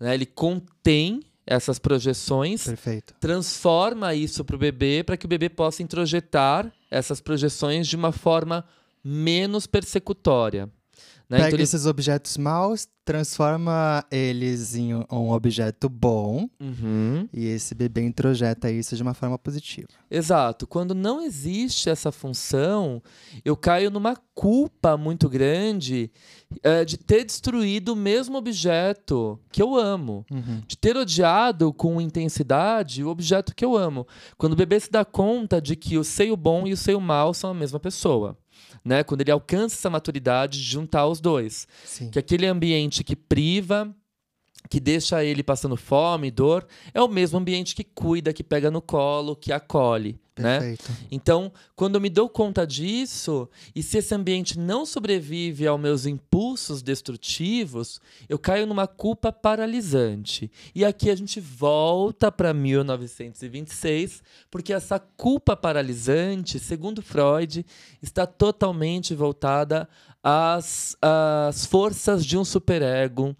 né? ele contém essas projeções, Perfeito. transforma isso para o bebê para que o bebê possa introjetar essas projeções de uma forma menos persecutória. Né? Pega então, esses objetos maus, transforma eles em um objeto bom uhum. e esse bebê introjeta isso de uma forma positiva. Exato. Quando não existe essa função, eu caio numa culpa muito grande uh, de ter destruído o mesmo objeto que eu amo, uhum. de ter odiado com intensidade o objeto que eu amo. Quando o bebê se dá conta de que o seio bom e o seio mal são a mesma pessoa né? Quando ele alcança essa maturidade de juntar os dois. Sim. Que aquele ambiente que priva, que deixa ele passando fome, dor, é o mesmo ambiente que cuida, que pega no colo, que acolhe. Né? Então, quando eu me dou conta disso, e se esse ambiente não sobrevive aos meus impulsos destrutivos, eu caio numa culpa paralisante. E aqui a gente volta para 1926, porque essa culpa paralisante, segundo Freud, está totalmente voltada às, às forças de um superego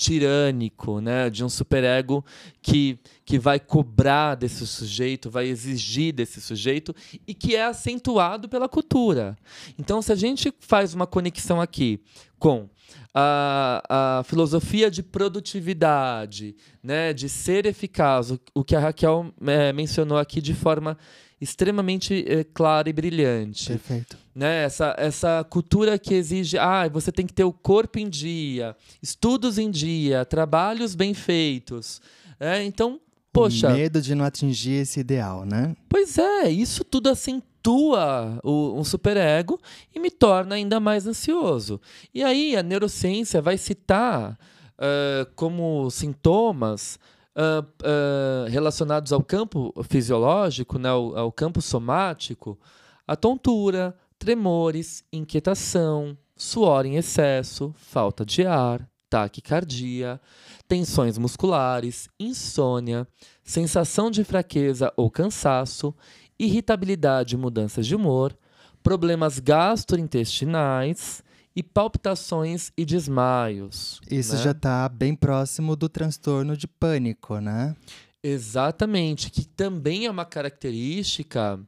tirânico, né, de um superego que, que vai cobrar desse sujeito, vai exigir desse sujeito e que é acentuado pela cultura. Então, se a gente faz uma conexão aqui com a, a filosofia de produtividade, né, de ser eficaz, o, o que a Raquel é, mencionou aqui de forma extremamente é, clara e brilhante. Perfeito. Né? Essa, essa cultura que exige, ah, você tem que ter o corpo em dia, estudos em dia, trabalhos bem feitos. É, então, poxa. O medo de não atingir esse ideal, né? Pois é, isso tudo acentua o, um superego e me torna ainda mais ansioso. E aí a neurociência vai citar uh, como sintomas uh, uh, relacionados ao campo fisiológico, né, ao, ao campo somático, a tontura, tremores, inquietação, suor em excesso, falta de ar, taquicardia, tensões musculares, insônia, sensação de fraqueza ou cansaço, irritabilidade e mudanças de humor, problemas gastrointestinais, e palpitações e desmaios. Isso né? já está bem próximo do transtorno de pânico, né? Exatamente, que também é uma característica,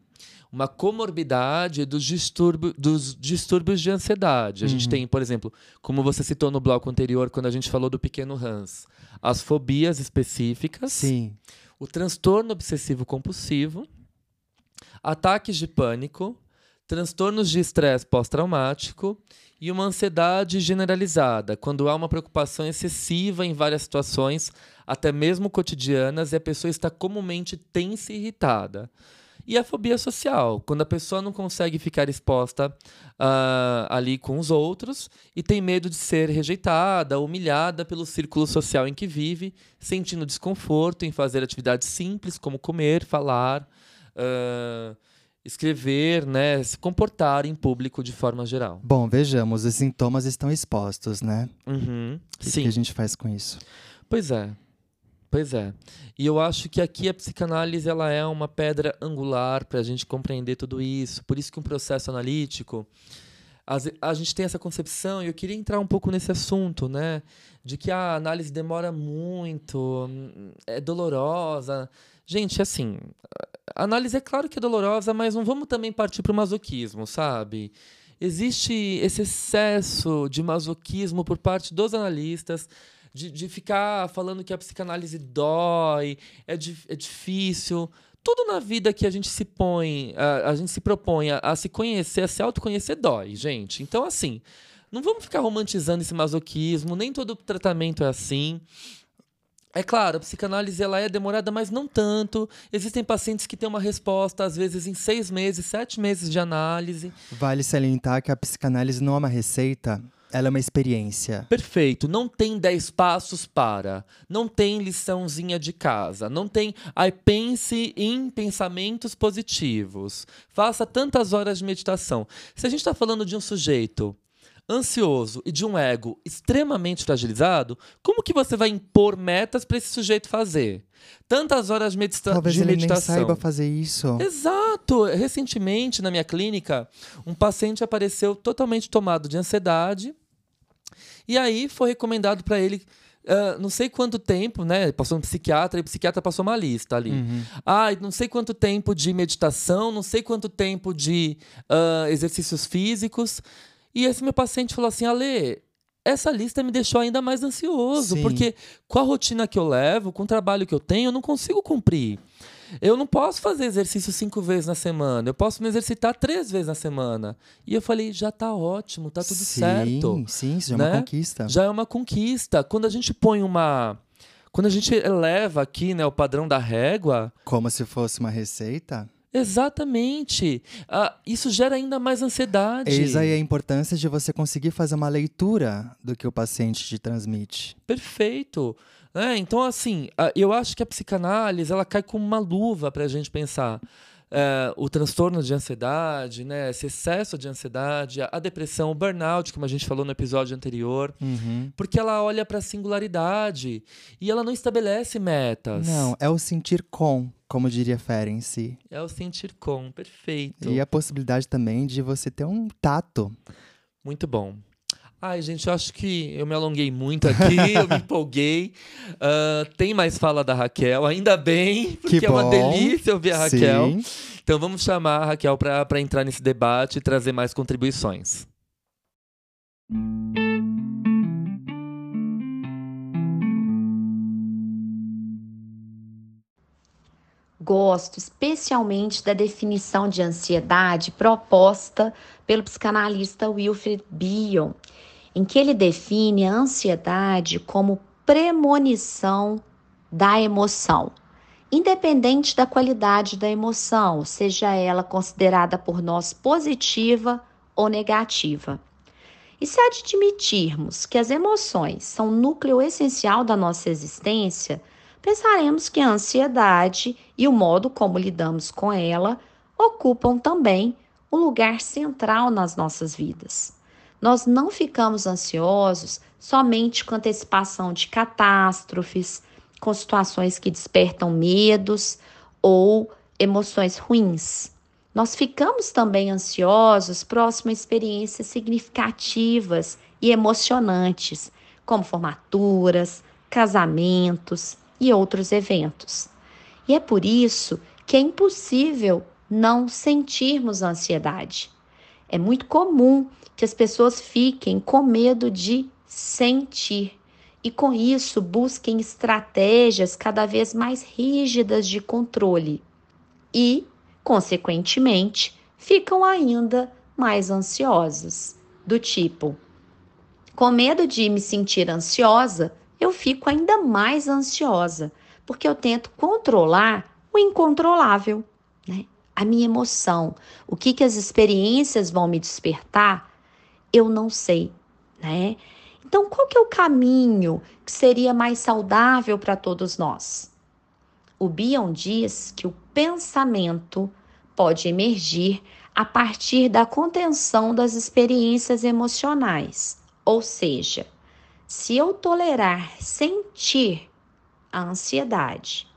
uma comorbidade dos, distúrbio, dos distúrbios de ansiedade. A uhum. gente tem, por exemplo, como você citou no bloco anterior, quando a gente falou do pequeno Hans, as fobias específicas, Sim. o transtorno obsessivo compulsivo, ataques de pânico, transtornos de estresse pós-traumático e uma ansiedade generalizada, quando há uma preocupação excessiva em várias situações, até mesmo cotidianas, e a pessoa está comumente tensa e irritada. E a fobia social, quando a pessoa não consegue ficar exposta uh, ali com os outros e tem medo de ser rejeitada, humilhada pelo círculo social em que vive, sentindo desconforto em fazer atividades simples como comer, falar. Uh, escrever, né, se comportar em público de forma geral. Bom, vejamos, os sintomas estão expostos, né? Uhum. O Sim. que a gente faz com isso? Pois é. Pois é. E eu acho que aqui a psicanálise ela é uma pedra angular para a gente compreender tudo isso. Por isso que um processo analítico, a gente tem essa concepção, e eu queria entrar um pouco nesse assunto, né? De que a análise demora muito, é dolorosa. Gente, assim, a análise é claro que é dolorosa, mas não vamos também partir para o masoquismo, sabe? Existe esse excesso de masoquismo por parte dos analistas, de, de ficar falando que a psicanálise dói, é, di é difícil. tudo na vida que a gente se põe, a, a gente se propõe a, a, se conhecer, a se autoconhecer, dói, gente. Então, assim, não vamos ficar romantizando esse masoquismo, nem todo tratamento é assim. É claro, a psicanálise ela é demorada, mas não tanto. Existem pacientes que têm uma resposta, às vezes, em seis meses, sete meses de análise. Vale salientar que a psicanálise não é uma receita, ela é uma experiência. Perfeito. Não tem dez passos para. Não tem liçãozinha de casa. Não tem. Aí pense em pensamentos positivos. Faça tantas horas de meditação. Se a gente está falando de um sujeito ansioso e de um ego extremamente fragilizado, como que você vai impor metas para esse sujeito fazer? Tantas horas medita Talvez de ele meditação. nem saiba fazer isso. Exato. Recentemente, na minha clínica, um paciente apareceu totalmente tomado de ansiedade. E aí foi recomendado para ele Uh, não sei quanto tempo, né? Passou um psiquiatra e o psiquiatra passou uma lista ali. Uhum. Ah, não sei quanto tempo de meditação, não sei quanto tempo de uh, exercícios físicos. E esse meu paciente falou assim: Ale, essa lista me deixou ainda mais ansioso, Sim. porque com a rotina que eu levo, com o trabalho que eu tenho, eu não consigo cumprir. Eu não posso fazer exercício cinco vezes na semana, eu posso me exercitar três vezes na semana. E eu falei, já tá ótimo, tá tudo sim, certo. Sim, isso já é né? uma conquista. Já é uma conquista. Quando a gente põe uma. Quando a gente eleva aqui né, o padrão da régua, Como se fosse uma receita. exatamente. ah, isso gera ainda mais ansiedade. Eis aí a importância de você conseguir fazer uma leitura do que o paciente te transmite. Perfeito. Né? então, assim, eu acho que a psicanálise ela cai como uma luva para a gente pensar. É, o transtorno de ansiedade, né, esse excesso de ansiedade, a, a depressão, o burnout, como a gente falou no episódio anterior, Uhum. porque ela olha para a singularidade e ela não estabelece metas. Não, é o sentir com, como diria Ferenczi. É o sentir com, perfeito. E a possibilidade também de você ter um tato. Muito bom. Ai, gente, eu acho que eu me alonguei muito aqui, eu me empolguei. Ah, tem mais fala da Raquel, ainda bem, porque é uma delícia ouvir a Raquel. Sim. Então vamos chamar a Raquel para entrar nesse debate e trazer mais contribuições. Gosto especialmente da definição de ansiedade proposta pelo psicanalista Wilfred Bion, em que ele define a ansiedade como premonição da emoção, independente da qualidade da emoção, seja ela considerada por nós positiva ou negativa. E se admitirmos que as emoções são núcleo essencial da nossa existência, pensaremos que a ansiedade e o modo como lidamos com ela ocupam também um lugar central nas nossas vidas. Nós não ficamos ansiosos somente com antecipação de catástrofes, com situações que despertam medos ou emoções ruins. Nós ficamos também ansiosos próximo a experiências significativas e emocionantes, como formaturas, casamentos e outros eventos. E é por isso que é impossível não sentirmos ansiedade. É muito comum que as pessoas fiquem com medo de sentir e, com isso, busquem estratégias cada vez mais rígidas de controle e, consequentemente, ficam ainda mais ansiosas. Do tipo, com medo de me sentir ansiosa, eu fico ainda mais ansiosa, porque eu tento controlar o incontrolável, né? A minha emoção, o que, que as experiências vão me despertar, eu não sei, né? Então, qual que é o caminho que seria mais saudável para todos nós? O Bion diz que o pensamento pode emergir a partir da contenção das experiências emocionais, ou seja, se eu tolerar sentir a ansiedade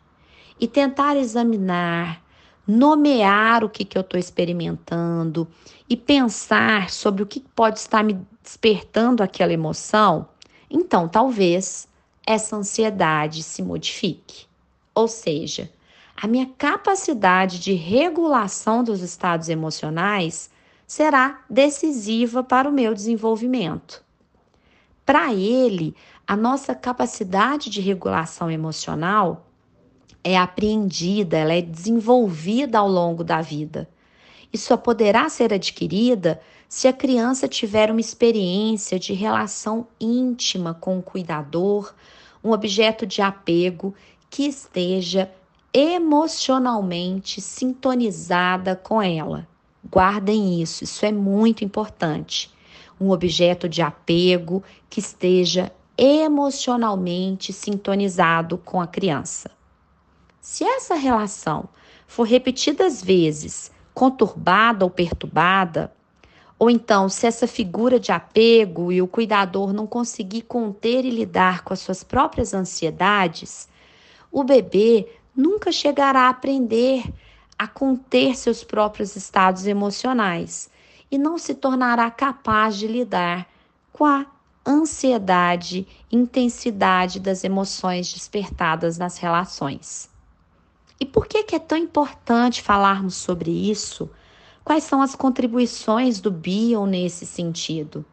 e tentar examinar, nomear o que, que eu estou experimentando e pensar sobre o que pode estar me despertando aquela emoção, então talvez essa ansiedade se modifique. Ou seja, a minha capacidade de regulação dos estados emocionais será decisiva para o meu desenvolvimento. Para ele, a nossa capacidade de regulação emocional é apreendida, ela é desenvolvida ao longo da vida. E só poderá ser adquirida se a criança tiver uma experiência de relação íntima com o cuidador, um objeto de apego que esteja emocionalmente sintonizada com ela. Guardem isso, isso é muito importante. Um objeto de apego que esteja emocionalmente sintonizado com a criança. Se essa relação for repetidas vezes conturbada ou perturbada, ou então se essa figura de apego e o cuidador não conseguir conter e lidar com as suas próprias ansiedades, o bebê nunca chegará a aprender a conter seus próprios estados emocionais e não se tornará capaz de lidar com a ansiedade, intensidade das emoções despertadas nas relações. E por que, que é tão importante falarmos sobre isso? Quais são as contribuições do Bion nesse sentido?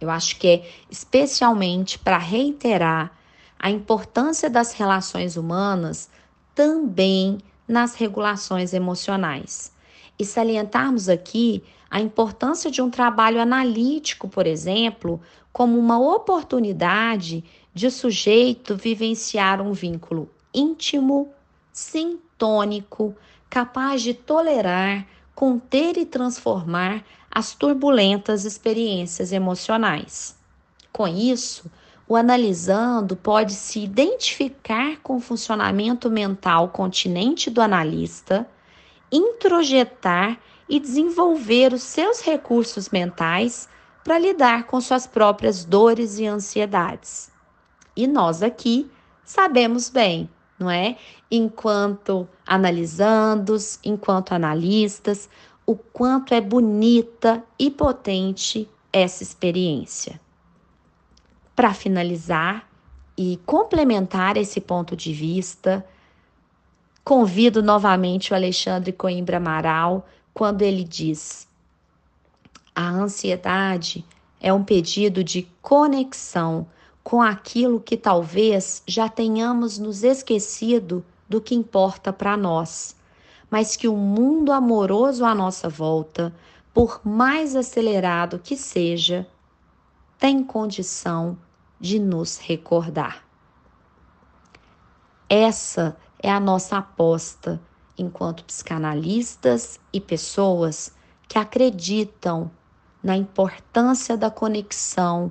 Eu acho que é especialmente para reiterar a importância das relações humanas também nas regulações emocionais. E salientarmos aqui a importância de um trabalho analítico, por exemplo, como uma oportunidade de o sujeito vivenciar um vínculo íntimo, sintônico, capaz de tolerar, conter e transformar as turbulentas experiências emocionais. Com isso, o analisando pode se identificar com o funcionamento mental continente do analista, introjetar e desenvolver os seus recursos mentais para lidar com suas próprias dores e ansiedades. E nós aqui sabemos bem, não é? Enquanto analisandos, enquanto analistas, o quanto é bonita e potente essa experiência. Para finalizar e complementar esse ponto de vista, convido novamente o Alexandre Coimbra Amaral quando ele diz: a ansiedade é um pedido de conexão com aquilo que talvez já tenhamos nos esquecido do que importa para nós, mas que o mundo amoroso à nossa volta, por mais acelerado que seja, tem condição de nos recordar. Essa é a nossa aposta enquanto psicanalistas e pessoas que acreditam na importância da conexão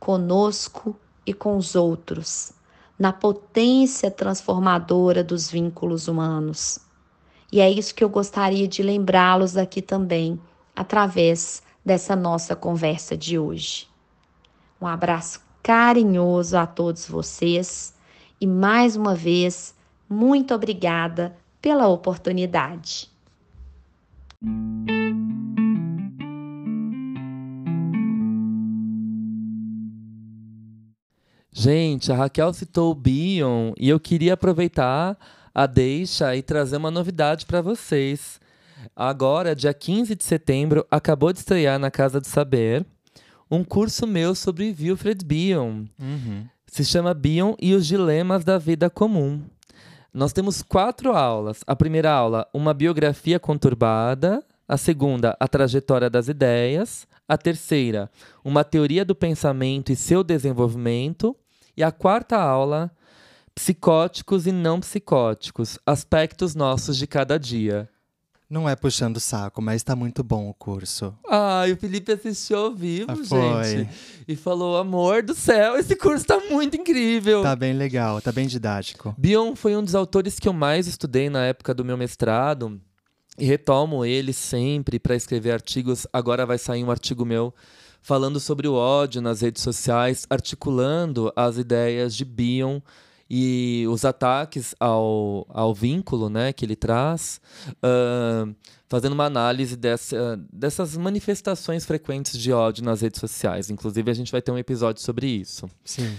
conosco e com os outros, na potência transformadora dos vínculos humanos. E é isso que eu gostaria de lembrá-los aqui também, através dessa nossa conversa de hoje. Um abraço carinhoso a todos vocês e mais uma vez, muito obrigada pela oportunidade. Gente, a Raquel citou o Bion e eu queria aproveitar a deixa e trazer uma novidade para vocês. Agora, dia 15 de setembro, acabou de estrear na Casa do Saber um curso meu sobre Wilfred Bion. Uhum. Se chama Bion e os Dilemas da Vida Comum. Nós temos quatro aulas. A primeira aula, uma biografia conturbada. A segunda, a trajetória das ideias. A terceira, uma teoria do pensamento e seu desenvolvimento. E a quarta aula, psicóticos e não psicóticos, aspectos nossos de cada dia. Não é puxando o saco, mas tá muito bom o curso. Ai, o Felipe assistiu ao vivo, ah, gente. E falou: amor do céu, esse curso tá muito incrível. Tá bem legal, tá bem didático. Bion foi um dos autores que eu mais estudei na época do meu mestrado. E retomo ele sempre para escrever artigos. Agora vai sair um artigo meu falando sobre o ódio nas redes sociais, articulando as ideias de Bion e os ataques ao, ao vínculo né, que ele traz, uh, fazendo uma análise dessa, dessas manifestações frequentes de ódio nas redes sociais. Inclusive, a gente vai ter um episódio sobre isso. Sim.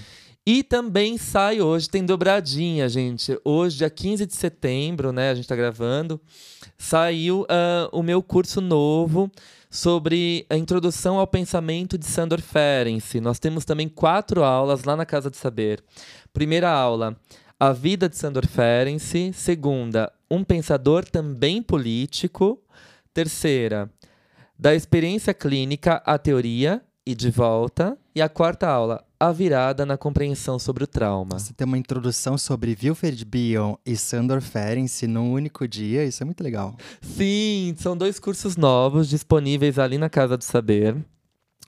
E também sai hoje, tem dobradinha, gente. Hoje, dia 15 de setembro, né? A gente tá gravando. Saiu uh, o meu curso novo sobre a introdução ao pensamento de Sandor Ferenczi. Nós temos também quatro aulas lá na Casa de Saber. Primeira aula, A Vida de Sandor Ferenczi. Segunda, Um Pensador Também Político. Terceira, Da Experiência Clínica à Teoria e de Volta. E a quarta aula, A Virada na Compreensão sobre o Trauma. Você tem uma introdução sobre Wilfred Bion e Sandor Ferenczi num único dia, isso é muito legal. Sim, são dois cursos novos disponíveis ali na Casa do Saber.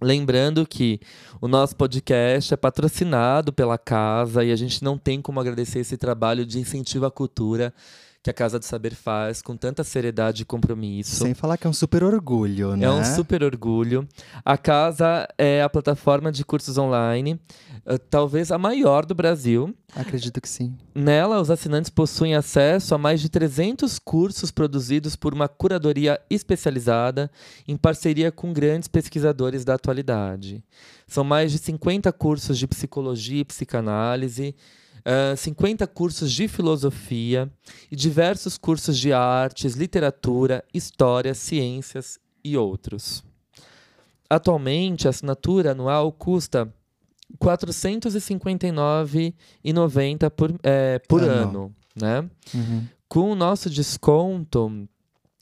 Lembrando que o nosso podcast é patrocinado pela casa e a gente não tem como agradecer esse trabalho de incentivo à cultura que a Casa do Saber faz com tanta seriedade e compromisso. Sem falar que é um super orgulho, né? É um super orgulho. A casa é a plataforma de cursos online, uh, talvez a maior do Brasil. Acredito que sim. Nela, os assinantes possuem acesso a mais de 300 cursos produzidos por uma curadoria especializada em parceria com grandes pesquisadores da atualidade. São mais de 50 cursos de psicologia e psicanálise, uh, 50 cursos de filosofia e diversos cursos de artes, literatura, história, ciências e outros. Atualmente, a assinatura anual custa R$ 459,90 por, é, por Ano. ano, né? Uhum. Com o nosso desconto,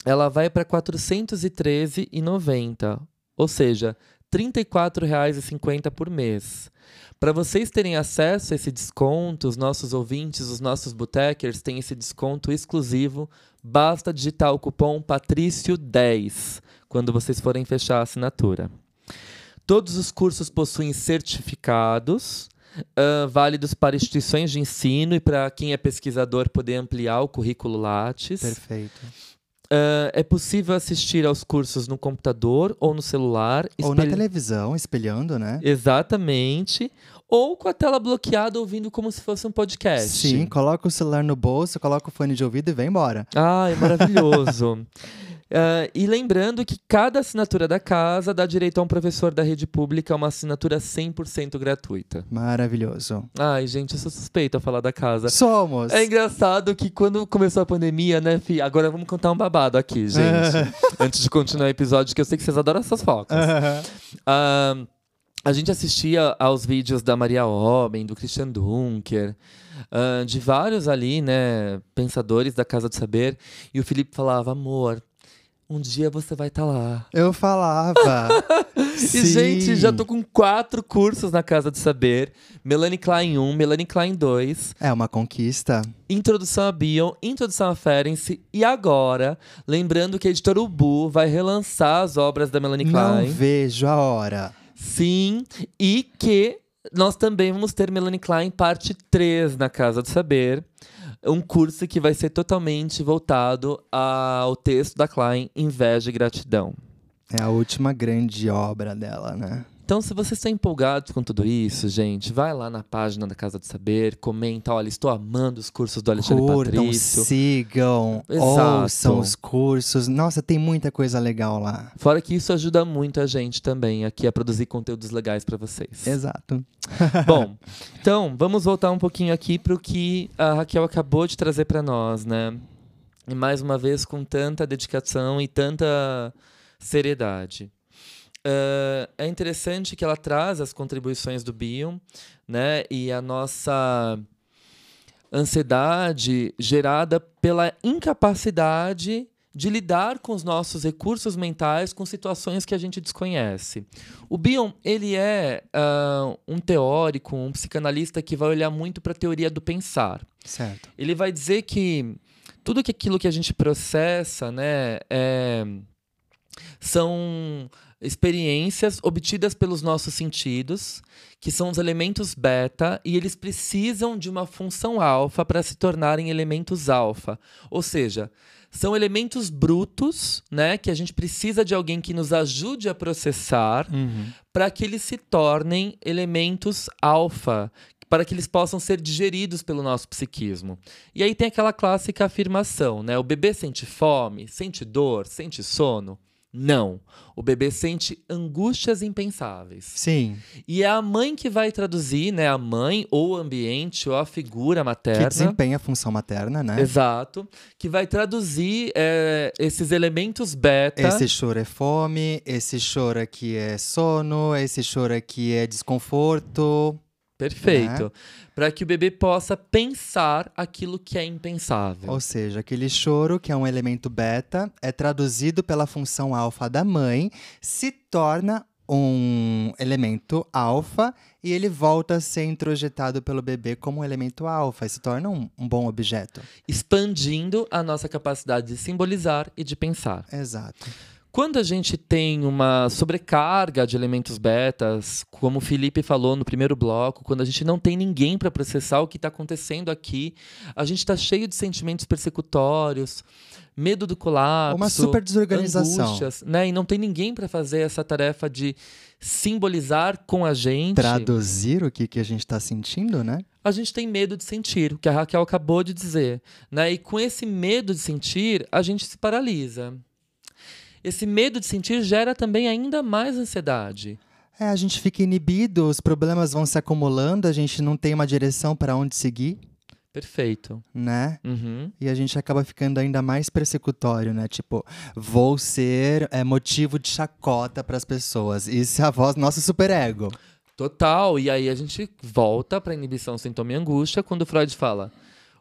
ela vai para R$ 413,90, ou seja, R$ 34,50 por mês. Para vocês terem acesso a esse desconto, os nossos ouvintes, os nossos botecers têm esse desconto exclusivo. Basta digitar o cupom Patrício10 quando vocês forem fechar a assinatura. Todos os cursos possuem certificados, ah, válidos para instituições de ensino e para quem é pesquisador poder ampliar o currículo Lattes. Perfeito. Ah, é possível assistir aos cursos no computador ou no celular. Ou na televisão, espelhando, né? Exatamente. Ou com a tela bloqueada ouvindo como se fosse um podcast. Sim, coloca o celular no bolso, coloca o fone de ouvido e vem embora. Ai, maravilhoso. Ah, e lembrando que cada assinatura da casa dá direito a um professor da rede pública a uma assinatura 100% gratuita. Maravilhoso. Ai, gente, eu sou suspeita a falar da casa. Somos! É engraçado que quando começou a pandemia, né, Fi? Agora vamos contar um babado aqui, gente. Antes de continuar o episódio, que eu sei que vocês adoram essas focas. Ah, a gente assistia aos vídeos da Maria Homem, do Christian Dunker, ah, de vários ali, né, pensadores da Casa do Saber, e o Felipe falava, amor, um dia você vai estar lá. Eu falava. E, gente, já tô com quatro cursos na Casa do Saber. Melanie Klein 1, Melanie Klein 2, É uma conquista. Introdução a Bion, Introdução a Ferenczi e agora, lembrando que a editora Ubu vai relançar as obras da Melanie Não Klein. vejo a hora. Sim, e que nós também vamos ter Melanie Klein parte 3 na Casa do Saber. Um curso que vai ser totalmente voltado ao texto da Klein, Inveja e Gratidão. É a última grande obra dela, né? Então, se vocês estão empolgados com tudo isso, gente, vai lá na página da Casa do Saber, comenta, olha, estou amando os cursos do Alexandre Curtam, Patrício. sigam, Exato. ouçam os cursos. Nossa, tem muita coisa legal lá. Fora que isso ajuda muito a gente também aqui a produzir conteúdos legais para vocês. Exato. Bom, então vamos voltar um pouquinho aqui para o que a Raquel acabou de trazer para nós, né? E mais uma vez com tanta dedicação e tanta seriedade. Ah, é interessante que ela traz as contribuições do Bion, né? E a nossa ansiedade gerada pela incapacidade de lidar com os nossos recursos mentais com situações que a gente desconhece. O Bion, ele é ah, um teórico, um psicanalista que vai olhar muito para a teoria do pensar. Certo. Ele vai dizer que tudo que aquilo que a gente processa, né, é- são experiências obtidas pelos nossos sentidos, que são os elementos beta, e eles precisam de uma função alfa para se tornarem elementos alfa. Ou seja, são elementos brutos, né, que a gente precisa de alguém que nos ajude a processar para que eles se tornem elementos alfa, para que eles possam ser digeridos pelo nosso psiquismo. E aí tem aquela clássica afirmação, né? O bebê sente fome, sente dor, sente sono? Não. O bebê sente angústias impensáveis. Sim. E é a mãe que vai traduzir, né? A mãe ou o ambiente ou a figura Que materna. desempenha a função materna, né? Exato. Que vai traduzir é, esses elementos beta. Esse choro é fome, esse choro aqui é sono, esse choro aqui é desconforto. Perfeito. Né? Para que o bebê possa pensar aquilo que é impensável. Ou seja, aquele choro, que é um elemento beta, é traduzido pela função alfa da mãe, se torna um elemento alfa e ele volta a ser introjetado pelo bebê como um elemento alfa e se torna um, um bom objeto. Expandindo a nossa capacidade de simbolizar e de pensar. Exato. Quando a gente tem uma sobrecarga de elementos betas, como o Felipe falou no primeiro bloco, quando a gente não tem ninguém para processar o que está acontecendo aqui, a gente está cheio de sentimentos persecutórios, medo do colapso, Uma super desorganização. angústias, né? E não tem ninguém para fazer essa tarefa de simbolizar com a gente. Traduzir o que, que a gente está sentindo, né? A gente tem medo de sentir, o que a Raquel acabou de dizer, né? E com esse medo de sentir, a gente se paralisa. Esse medo de sentir gera também ainda mais ansiedade. É, a gente fica inibido, os problemas vão se acumulando, a gente não tem uma direção para onde seguir, Perfeito. né? Uhum. E a gente acaba ficando ainda mais persecutório, né? Tipo, vou ser é, motivo de chacota para as pessoas. Isso é a voz nosso superego. Total. E aí a gente volta para inibição, sintoma e angústia, quando Freud fala: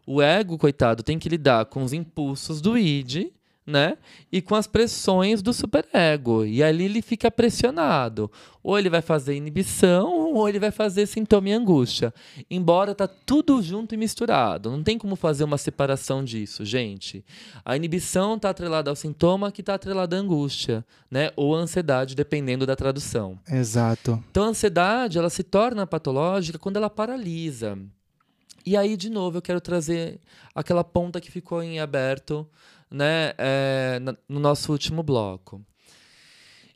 o ego, coitado, tem que lidar com os impulsos do id, né? E com as pressões do superego. E ali ele fica pressionado. Ou ele vai fazer inibição, ou ele vai fazer sintoma e angústia. Embora tá tudo junto e misturado. Não tem como fazer uma separação disso, gente. A inibição tá atrelada ao sintoma, que tá atrelada à angústia, né? Ou à ansiedade, dependendo da tradução. Exato. Então a ansiedade, ela se torna patológica quando ela paralisa. E aí, de novo, eu quero trazer aquela ponta que ficou em aberto né, é, no nosso último bloco.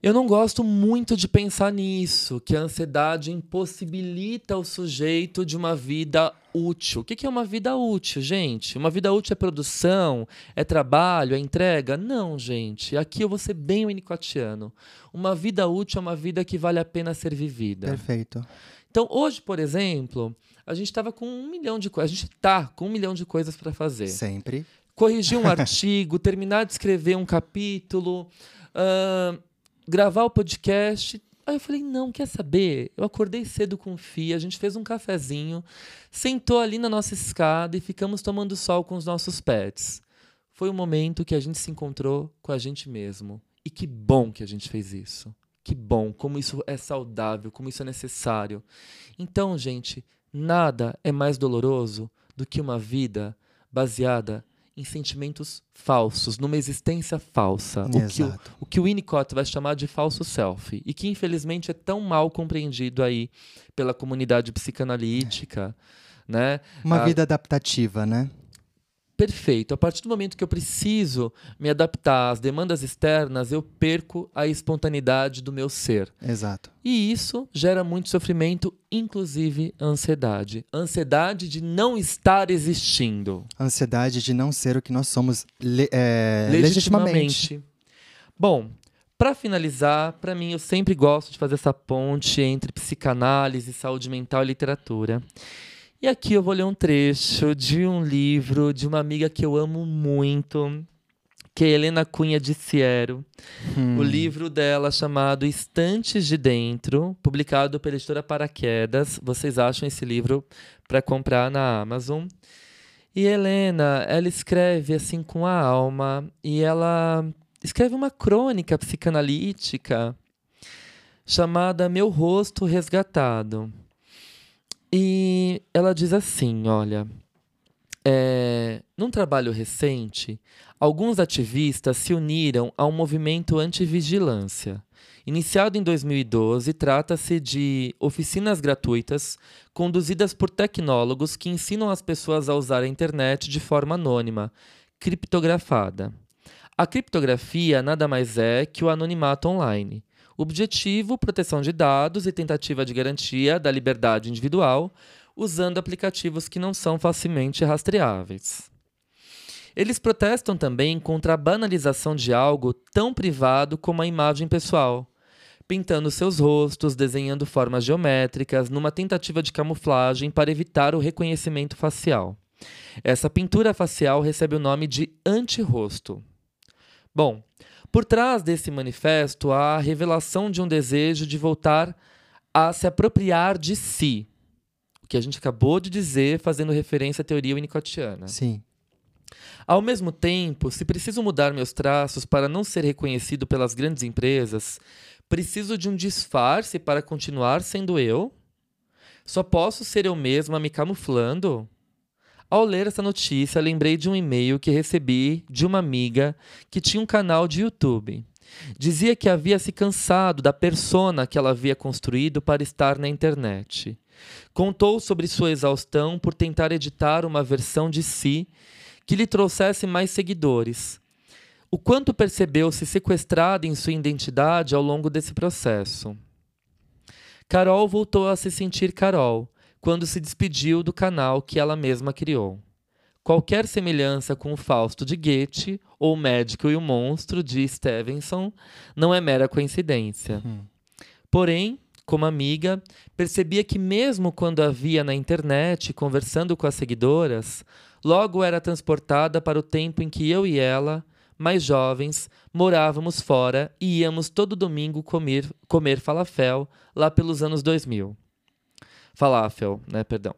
Eu não gosto muito de pensar nisso, que a ansiedade impossibilita o sujeito de uma vida útil. O que é uma vida útil, gente? Uma vida útil é produção, é trabalho, é entrega? Não, gente. Aqui eu vou ser bem winnicottiano. Uma vida útil é uma vida que vale a pena ser vivida. Perfeito. Então, hoje, por exemplo, a gente estava com um milhão de coisas. A gente tá com um milhão de coisas para fazer. Sempre. Corrigir um artigo, terminar de escrever um capítulo, ahn, gravar o podcast. Aí eu falei, não, quer saber? Eu acordei cedo com o Fia, a gente fez um cafezinho, sentou ali na nossa escada e ficamos tomando sol com os nossos pets. Foi o momento que a gente se encontrou com a gente mesmo. E que bom que a gente fez isso. Que bom, como isso é saudável, como isso é necessário. Então, gente, nada é mais doloroso do que uma vida baseada em sentimentos falsos, numa existência falsa. O que, o, o que o Winnicott vai chamar de falso self. E que, infelizmente, é tão mal compreendido aí pela comunidade psicanalítica. Né? Uma Ah, vida adaptativa, né? Perfeito. A partir do momento que eu preciso me adaptar às demandas externas, eu perco a espontaneidade do meu ser. Exato. E isso gera muito sofrimento, inclusive ansiedade. Ansiedade de não estar existindo. Ansiedade de não ser o que nós somos le- é, legitimamente. Bom, para finalizar, para mim eu sempre gosto de fazer essa ponte entre psicanálise, saúde mental e literatura. E aqui eu vou ler um trecho de um livro de uma amiga que eu amo muito, que é Helena Cunha de Siero. Hum. O livro dela chamado Estantes de Dentro, publicado pela editora Paraquedas. Vocês acham esse livro para comprar na Amazon? E Helena, ela escreve assim com a alma e ela escreve uma crônica psicanalítica chamada Meu Rosto Resgatado. E ela diz assim, olha, é, num trabalho recente, alguns ativistas se uniram a um movimento anti-vigilância. Iniciado em 2012, trata-se de oficinas gratuitas conduzidas por tecnólogos que ensinam as pessoas a usar a internet de forma anônima, criptografada. A criptografia nada mais é que o anonimato online. Objetivo: proteção de dados e tentativa de garantia da liberdade individual, usando aplicativos que não são facilmente rastreáveis. Eles protestam também contra a banalização de algo tão privado como a imagem pessoal, pintando seus rostos, desenhando formas geométricas, numa tentativa de camuflagem para evitar o reconhecimento facial. Essa pintura facial recebe o nome de anti-rosto. Bom, por trás desse manifesto há a revelação de um desejo de voltar a se apropriar de si. O que a gente acabou de dizer, fazendo referência à teoria winnicottiana. Sim. Ao mesmo tempo, se preciso mudar meus traços para não ser reconhecido pelas grandes empresas, preciso de um disfarce para continuar sendo eu? Só posso ser eu mesma me camuflando? Ao ler essa notícia, lembrei de um e-mail que recebi de uma amiga que tinha um canal de YouTube. Dizia que havia se cansado da persona que ela havia construído para estar na internet. Contou sobre sua exaustão por tentar editar uma versão de si que lhe trouxesse mais seguidores. O quanto percebeu-se sequestrada em sua identidade ao longo desse processo. Carol voltou a se sentir Carol quando se despediu do canal que ela mesma criou. Qualquer semelhança com o Fausto de Goethe ou o Médico e o Monstro de Stevenson não é mera coincidência. Hum. Porém, como amiga, percebia que, mesmo quando a via na internet conversando com as seguidoras, logo era transportada para o tempo em que eu e ela, mais jovens, morávamos fora e íamos todo domingo comer, comer falafel lá pelos anos 2000. Falafel, né? Perdão.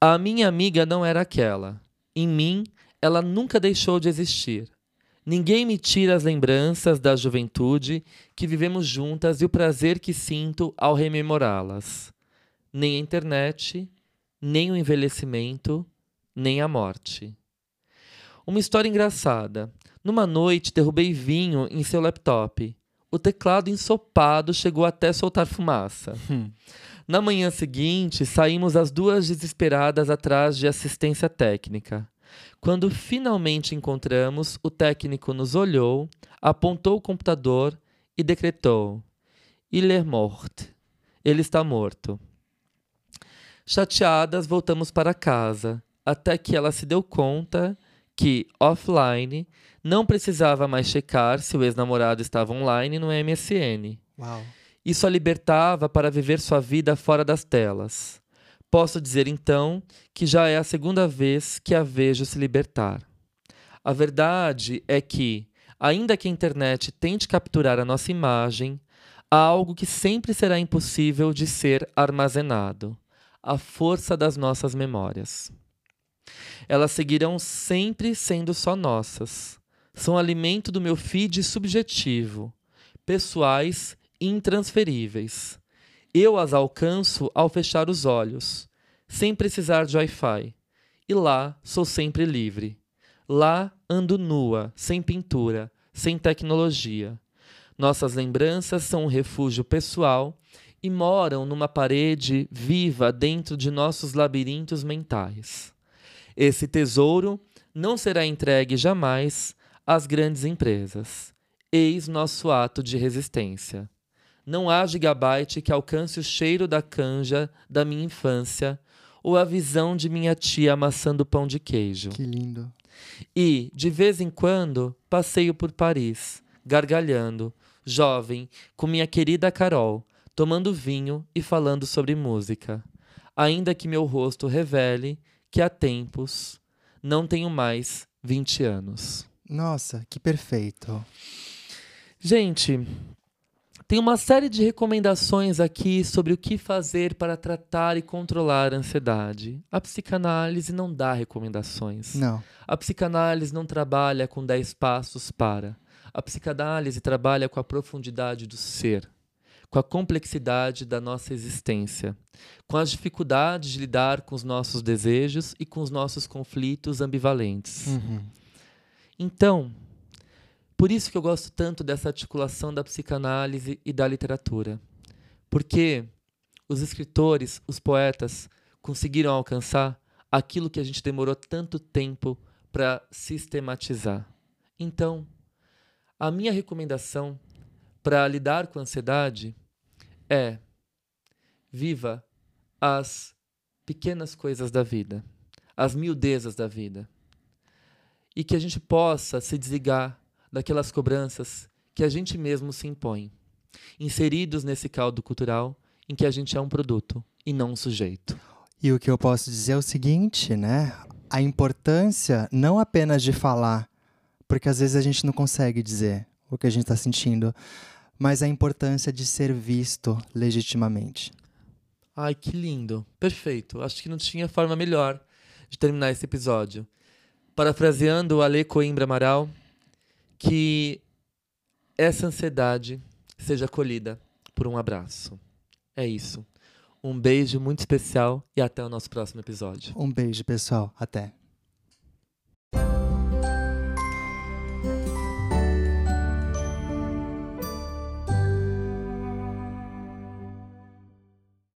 A minha amiga não era aquela. Em mim, ela nunca deixou de existir. Ninguém me tira as lembranças da juventude que vivemos juntas e o prazer que sinto ao rememorá-las. Nem a internet, nem o envelhecimento, nem a morte. Uma história engraçada. Numa noite, derrubei vinho em seu laptop. O teclado ensopado chegou até soltar fumaça. Hum. Na manhã seguinte, saímos as duas desesperadas atrás de assistência técnica. Quando finalmente encontramos, o técnico nos olhou, apontou o computador e decretou: Il est mort. Ele está morto. Chateadas, voltamos para casa, até que ela se deu conta que, offline, não precisava mais checar se o ex-namorado estava online no MSN. Uau. Isso a libertava para viver sua vida fora das telas. Posso dizer então que já é a segunda vez que a vejo se libertar. A verdade é que, ainda que a internet tente capturar a nossa imagem, há algo que sempre será impossível de ser armazenado: a força das nossas memórias. Elas seguirão sempre sendo só nossas. São alimento do meu feed subjetivo, pessoais intransferíveis. Eu as alcanço ao fechar os olhos, sem precisar de Wi-Fi. E lá sou sempre livre. Lá ando nua, sem pintura, sem tecnologia. Nossas lembranças são um refúgio pessoal e moram numa parede viva dentro de nossos labirintos mentais. Esse tesouro não será entregue jamais às grandes empresas. Eis nosso ato de resistência. Não há gigabyte que alcance o cheiro da canja da minha infância ou a visão de minha tia amassando pão de queijo. Que lindo. E, de vez em quando, passeio por Paris, gargalhando, jovem, com minha querida Carol, tomando vinho e falando sobre música. Ainda que meu rosto revele que há tempos não tenho mais 20 anos. Nossa, que perfeito. Gente, tem uma série de recomendações aqui sobre o que fazer para tratar e controlar a ansiedade. A psicanálise não dá recomendações. Não. A psicanálise não trabalha com 10 passos para. A psicanálise trabalha com a profundidade do ser, com a complexidade da nossa existência, com as dificuldades de lidar com os nossos desejos e com os nossos conflitos ambivalentes. Uhum. Então, por isso que eu gosto tanto dessa articulação da psicanálise e da literatura. Porque os escritores, os poetas, conseguiram alcançar aquilo que a gente demorou tanto tempo para sistematizar. Então, a minha recomendação para lidar com a ansiedade é viva as pequenas coisas da vida, as miudezas da vida. E que a gente possa se desligar daquelas cobranças que a gente mesmo se impõe, inseridos nesse caldo cultural em que a gente é um produto e não um sujeito. E o que eu posso dizer é o seguinte, né? A importância não apenas de falar, porque às vezes a gente não consegue dizer o que a gente está sentindo, mas a importância de ser visto legitimamente. Ai, que lindo. Perfeito. Acho que não tinha forma melhor de terminar esse episódio. Parafraseando o Ale Coimbra Amaral, que essa ansiedade seja acolhida por um abraço. É isso. Um beijo muito especial e até o nosso próximo episódio. Um beijo, pessoal. Até.